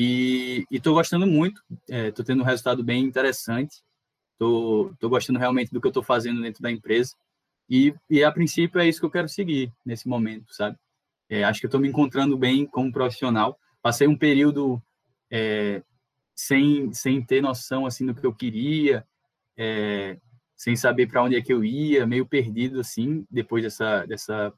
e estou gostando muito, estou tendo um resultado bem interessante, estou gostando realmente do que eu estou fazendo dentro da empresa. E, e, a princípio é isso que eu quero seguir nesse momento, sabe? É, acho que eu estou me encontrando bem como profissional. Passei um período é, sem, sem ter noção assim do que eu queria, é, sem saber para onde é que eu ia, meio perdido assim, depois dessa, dessa,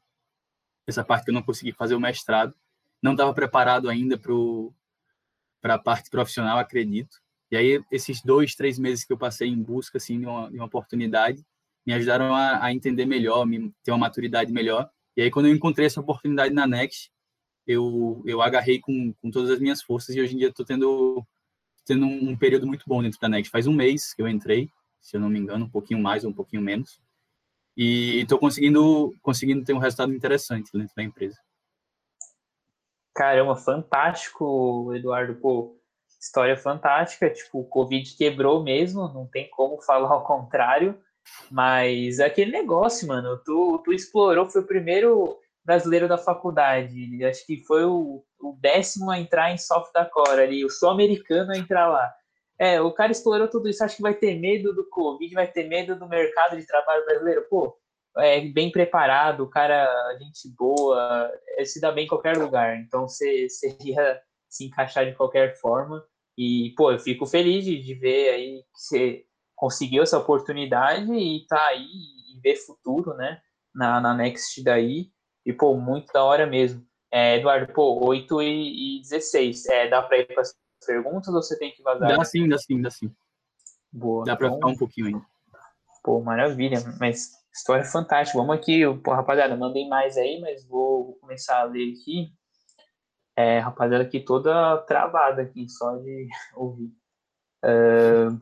dessa parte que eu não consegui fazer o mestrado. Não estava preparado ainda para a parte profissional, acredito. E aí, esses dois, três meses que eu passei em busca assim, de, uma, de uma oportunidade, me ajudaram a, a, entender melhor, me, ter uma maturidade melhor. E aí, quando eu encontrei essa oportunidade na Next, eu, eu agarrei com, com todas as minhas forças e hoje em dia estou tendo, tendo um, período muito bom dentro da Next. Faz um mês que eu entrei, se eu não me engano, um pouquinho mais ou um pouquinho menos. E estou conseguindo, conseguindo ter um resultado interessante dentro da empresa. Caramba, fantástico, Eduardo. Pô, história fantástica. Tipo, o Covid quebrou mesmo, não tem como falar ao contrário. Mas é aquele negócio, mano. Tu, tu explorou, foi o primeiro brasileiro da faculdade. Acho que foi o, o décimo a entrar em softcore ali, o sul-americano a entrar lá. É, o cara explorou tudo isso. Acho que vai ter medo do Covid, vai ter medo do mercado de trabalho brasileiro. Pô, é bem preparado, o cara, gente boa, é, se dá bem em qualquer lugar. Então você ia se encaixar de qualquer forma. E, pô, eu fico feliz de, de ver aí que você conseguiu essa oportunidade e tá aí e ver futuro, né? Na, na Next daí. E, pô, muito da hora mesmo. É, Eduardo, pô, 8 e, e 16. É, dá para ir para as perguntas ou você tem que vazar? Dá sim, dá sim, dá sim. Boa. Dá para então, ficar um pouquinho ainda. Pô, maravilha. Mas História fantástica. Vamos aqui, pô, rapaziada, mandei mais aí, mas vou, começar a ler aqui. É, rapaziada aqui toda travada aqui, só de ouvir. Uh,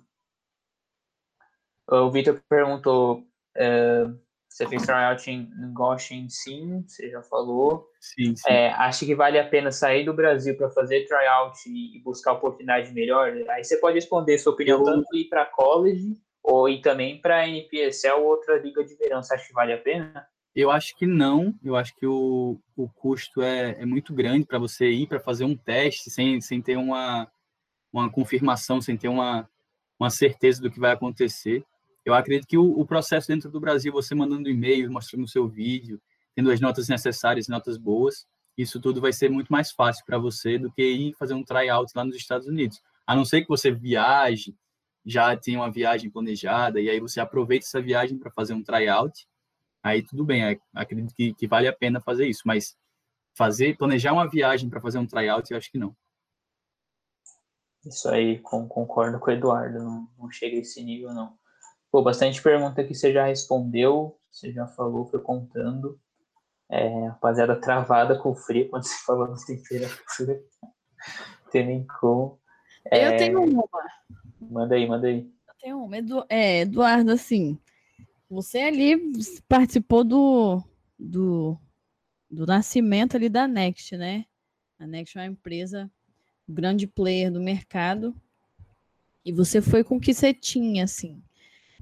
o Vitor perguntou uh, você fez tryout em, Goshen? Sim, você já falou. Sim, sim. É, acha que vale a pena sair do Brasil para fazer tryout e buscar oportunidade melhor? Aí você pode responder sua opinião, Eu... tanto ir para college ou e também para NPSL outra liga de verão, você acha que vale a pena? Eu acho que não. Eu acho que o, o custo é, é muito grande para você ir para fazer um teste sem, sem ter uma, uma confirmação, sem ter uma, uma certeza do que vai acontecer. Eu acredito que o, o processo dentro do Brasil, você mandando e-mail, mostrando o seu vídeo, tendo as notas necessárias, notas boas, isso tudo vai ser muito mais fácil para você do que ir fazer um tryout lá nos Estados Unidos. A não ser que você viaje, já tem uma viagem planejada e aí você aproveita essa viagem para fazer um tryout, aí tudo bem, acredito que, que vale a pena fazer isso, mas fazer, planejar uma viagem para fazer um tryout, eu acho que não. Isso aí, com, concordo com o Eduardo, não, não chega a esse nível, não. Pô, bastante pergunta que você já respondeu, você já falou, foi contando. É, rapaziada travada com frio quando você falou de temperatura. Tem nem como. É, eu tenho uma. Manda aí, manda aí. Tem uma. Edu, é, Eduardo, assim, você ali participou do, do, do nascimento ali da Next, né? A Next é uma empresa, grande player do mercado. E você foi com o que você tinha, assim.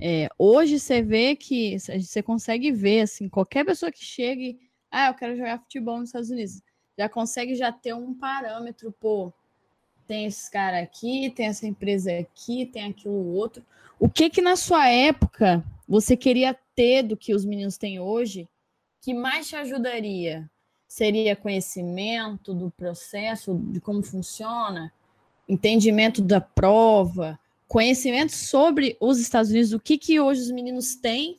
É, hoje você vê que você consegue ver assim, qualquer pessoa que chegue, ah, eu quero jogar futebol nos Estados Unidos, já consegue já ter um parâmetro, pô, tem esse cara aqui, tem essa empresa aqui, tem aquilo outro. O que que na sua época você queria ter do que os meninos têm hoje que mais te ajudaria? Seria conhecimento do processo, de como funciona, entendimento da prova, conhecimento sobre os Estados Unidos, o que, que hoje os meninos têm,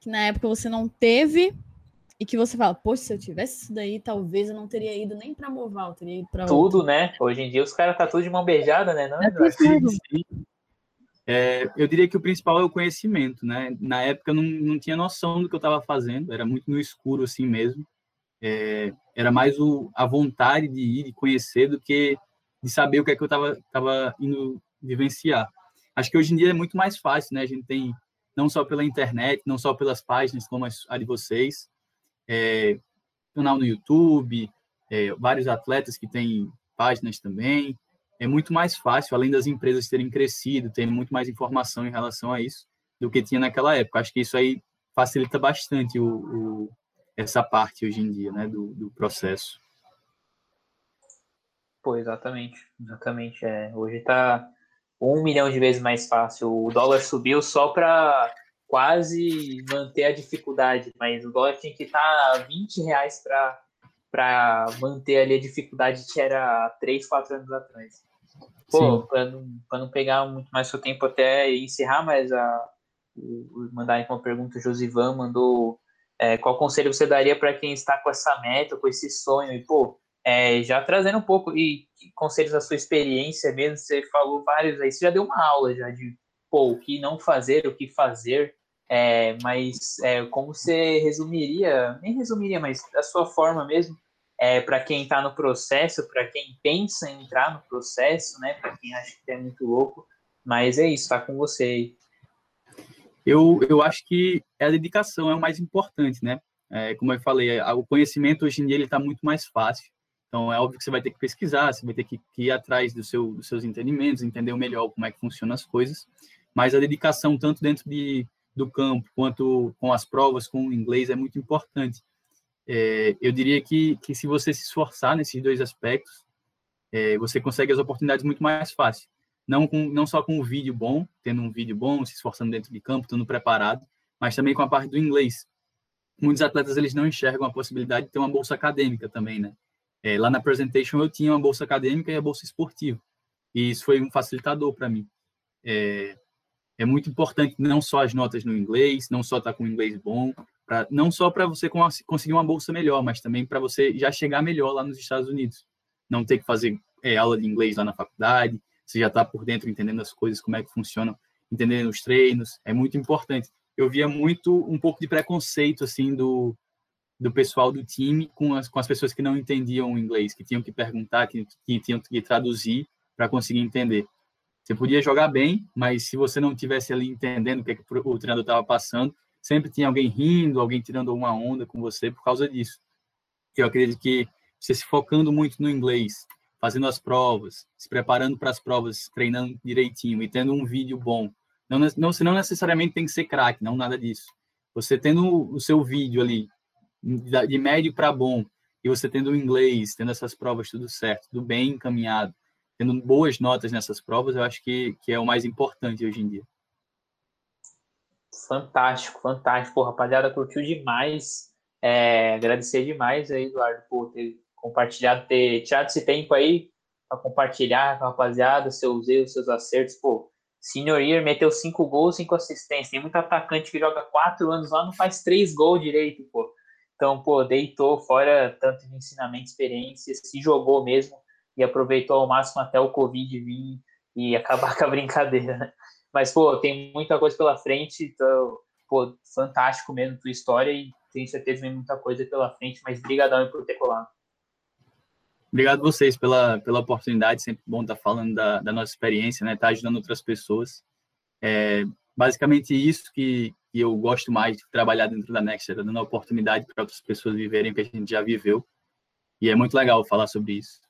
que na época você não teve, e que você fala, poxa, se eu tivesse isso daí, talvez eu não teria ido nem para Moval, teria ido para Tudo, outro. né? Hoje em dia os caras tá tudo de mão beijada, né? Não, é é, eu diria que o principal é o conhecimento, né? Na época eu não, não tinha noção do que eu estava fazendo, era muito no escuro assim mesmo. É, era mais o, a vontade de ir, de conhecer, do que de saber o que é que eu estava tava indo vivenciar. Acho que hoje em dia é muito mais fácil, né? A gente tem não só pela internet, não só pelas páginas como a de vocês, é, canal no YouTube, é, vários atletas que têm páginas também. É muito mais fácil, além das empresas terem crescido, terem muito mais informação em relação a isso do que tinha naquela época. Acho que isso aí facilita bastante o, o essa parte hoje em dia, né, do, do processo. Pô, exatamente, exatamente. É, hoje está um milhão de vezes mais fácil. O dólar subiu só para quase manter a dificuldade, mas o dólar tinha que estar tá 20 reais para manter ali a dificuldade que era 3, 4 anos atrás. Pô, para não, não pegar muito mais seu tempo até encerrar, mas a, o, mandar uma pergunta, o Josivan mandou é, qual conselho você daria para quem está com essa meta, com esse sonho? E, pô, é, já trazendo um pouco, e conselhos da sua experiência mesmo, você falou vários aí, você já deu uma aula já de pô, o que não fazer, o que fazer, é, mas é, como você resumiria, nem resumiria, mas a sua forma mesmo, é, para quem está no processo, para quem pensa em entrar no processo, né, para quem acha que é muito louco, mas é isso, está com você aí. Eu, eu acho que a dedicação é o mais importante, né? É, como eu falei, o conhecimento hoje em dia ele está muito mais fácil. Então, é óbvio que você vai ter que pesquisar, você vai ter que ir atrás do seu, dos seus entendimentos, entender melhor como é que funcionam as coisas. Mas a dedicação, tanto dentro de, do campo quanto com as provas, com o inglês, é muito importante. É, eu diria que, que se você se esforçar nesses dois aspectos, é, você consegue as oportunidades muito mais fácil. Não, com, não só com um vídeo bom, tendo um vídeo bom, se esforçando dentro de campo, estando preparado, mas também com a parte do inglês. Muitos atletas eles não enxergam a possibilidade de ter uma bolsa acadêmica também, né? É, lá na presentation eu tinha uma bolsa acadêmica e a bolsa esportiva. E isso foi um facilitador para mim. É, é, muito importante não só as notas no inglês, não só estar tá com inglês bom, pra, não só para você conseguir uma bolsa melhor, mas também para você já chegar melhor lá nos Estados Unidos. Não ter que fazer é, aula de inglês lá na faculdade, você já está por dentro entendendo as coisas, como é que funcionam, entendendo os treinos, é muito importante. Eu via muito um pouco de preconceito assim do do pessoal do time com as, com as pessoas que não entendiam o inglês, que tinham que perguntar, que, que tinham que traduzir para conseguir entender. Você podia jogar bem, mas se você não tivesse ali entendendo o que, é que o treinador estava passando, sempre tinha alguém rindo, alguém tirando uma onda com você por causa disso. Eu acredito que você se focando muito no inglês, fazendo as provas, se preparando para as provas, treinando direitinho e tendo um vídeo bom, não, não, você não necessariamente tem que ser craque, não nada disso. Você tendo o seu vídeo ali de médio para bom, e você tendo o inglês, tendo essas provas tudo certo, tudo bem encaminhado, tendo boas notas nessas provas, eu acho que, que é o mais importante hoje em dia. Fantástico, fantástico. Rapaziada, curtiu demais. É, agradecer demais aí, Eduardo, por ter compartilhado, ter tirado esse tempo aí para compartilhar com a rapaziada, seus erros, seus acertos. Pô, Senior Year meteu cinco gols, cinco assistências. Tem muito atacante que joga quatro anos lá, não faz três gols direito, pô. Então, pô, deitou fora tanto de ensinamento, experiência, se jogou mesmo e aproveitou ao máximo até o Covid vir e acabar com a brincadeira, né? Mas, pô, tem muita coisa pela frente, então, pô, fantástico mesmo tua história e tenho certeza que muita coisa pela frente, mas brigadão por ter colado. Obrigado vocês pela, pela oportunidade, sempre bom estar falando da, da nossa experiência, né? Estar tá ajudando outras pessoas. É basicamente isso que, que eu gosto mais de trabalhar dentro da Next, dando a oportunidade para outras pessoas viverem o que a gente já viveu. E é muito legal falar sobre isso.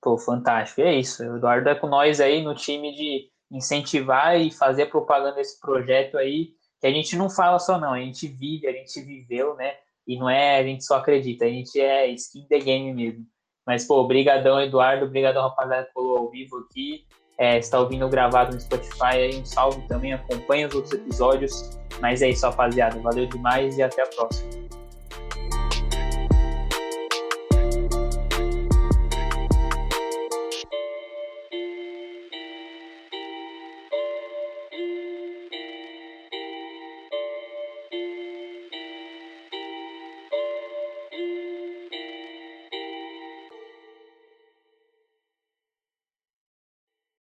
Pô, fantástico. É isso. O Eduardo é com nós aí no time de, incentivar e fazer propaganda desse projeto aí, que a gente não fala só não, a gente vive, a gente viveu, né? E não é a gente só acredita, a gente é skin the game mesmo. Mas, pô, brigadão, Eduardo, brigadão, rapaziada, que ao vivo aqui. É, está ouvindo gravado no Spotify aí, um salve também, acompanha os outros episódios. Mas é isso, rapaziada. Valeu demais e até a próxima.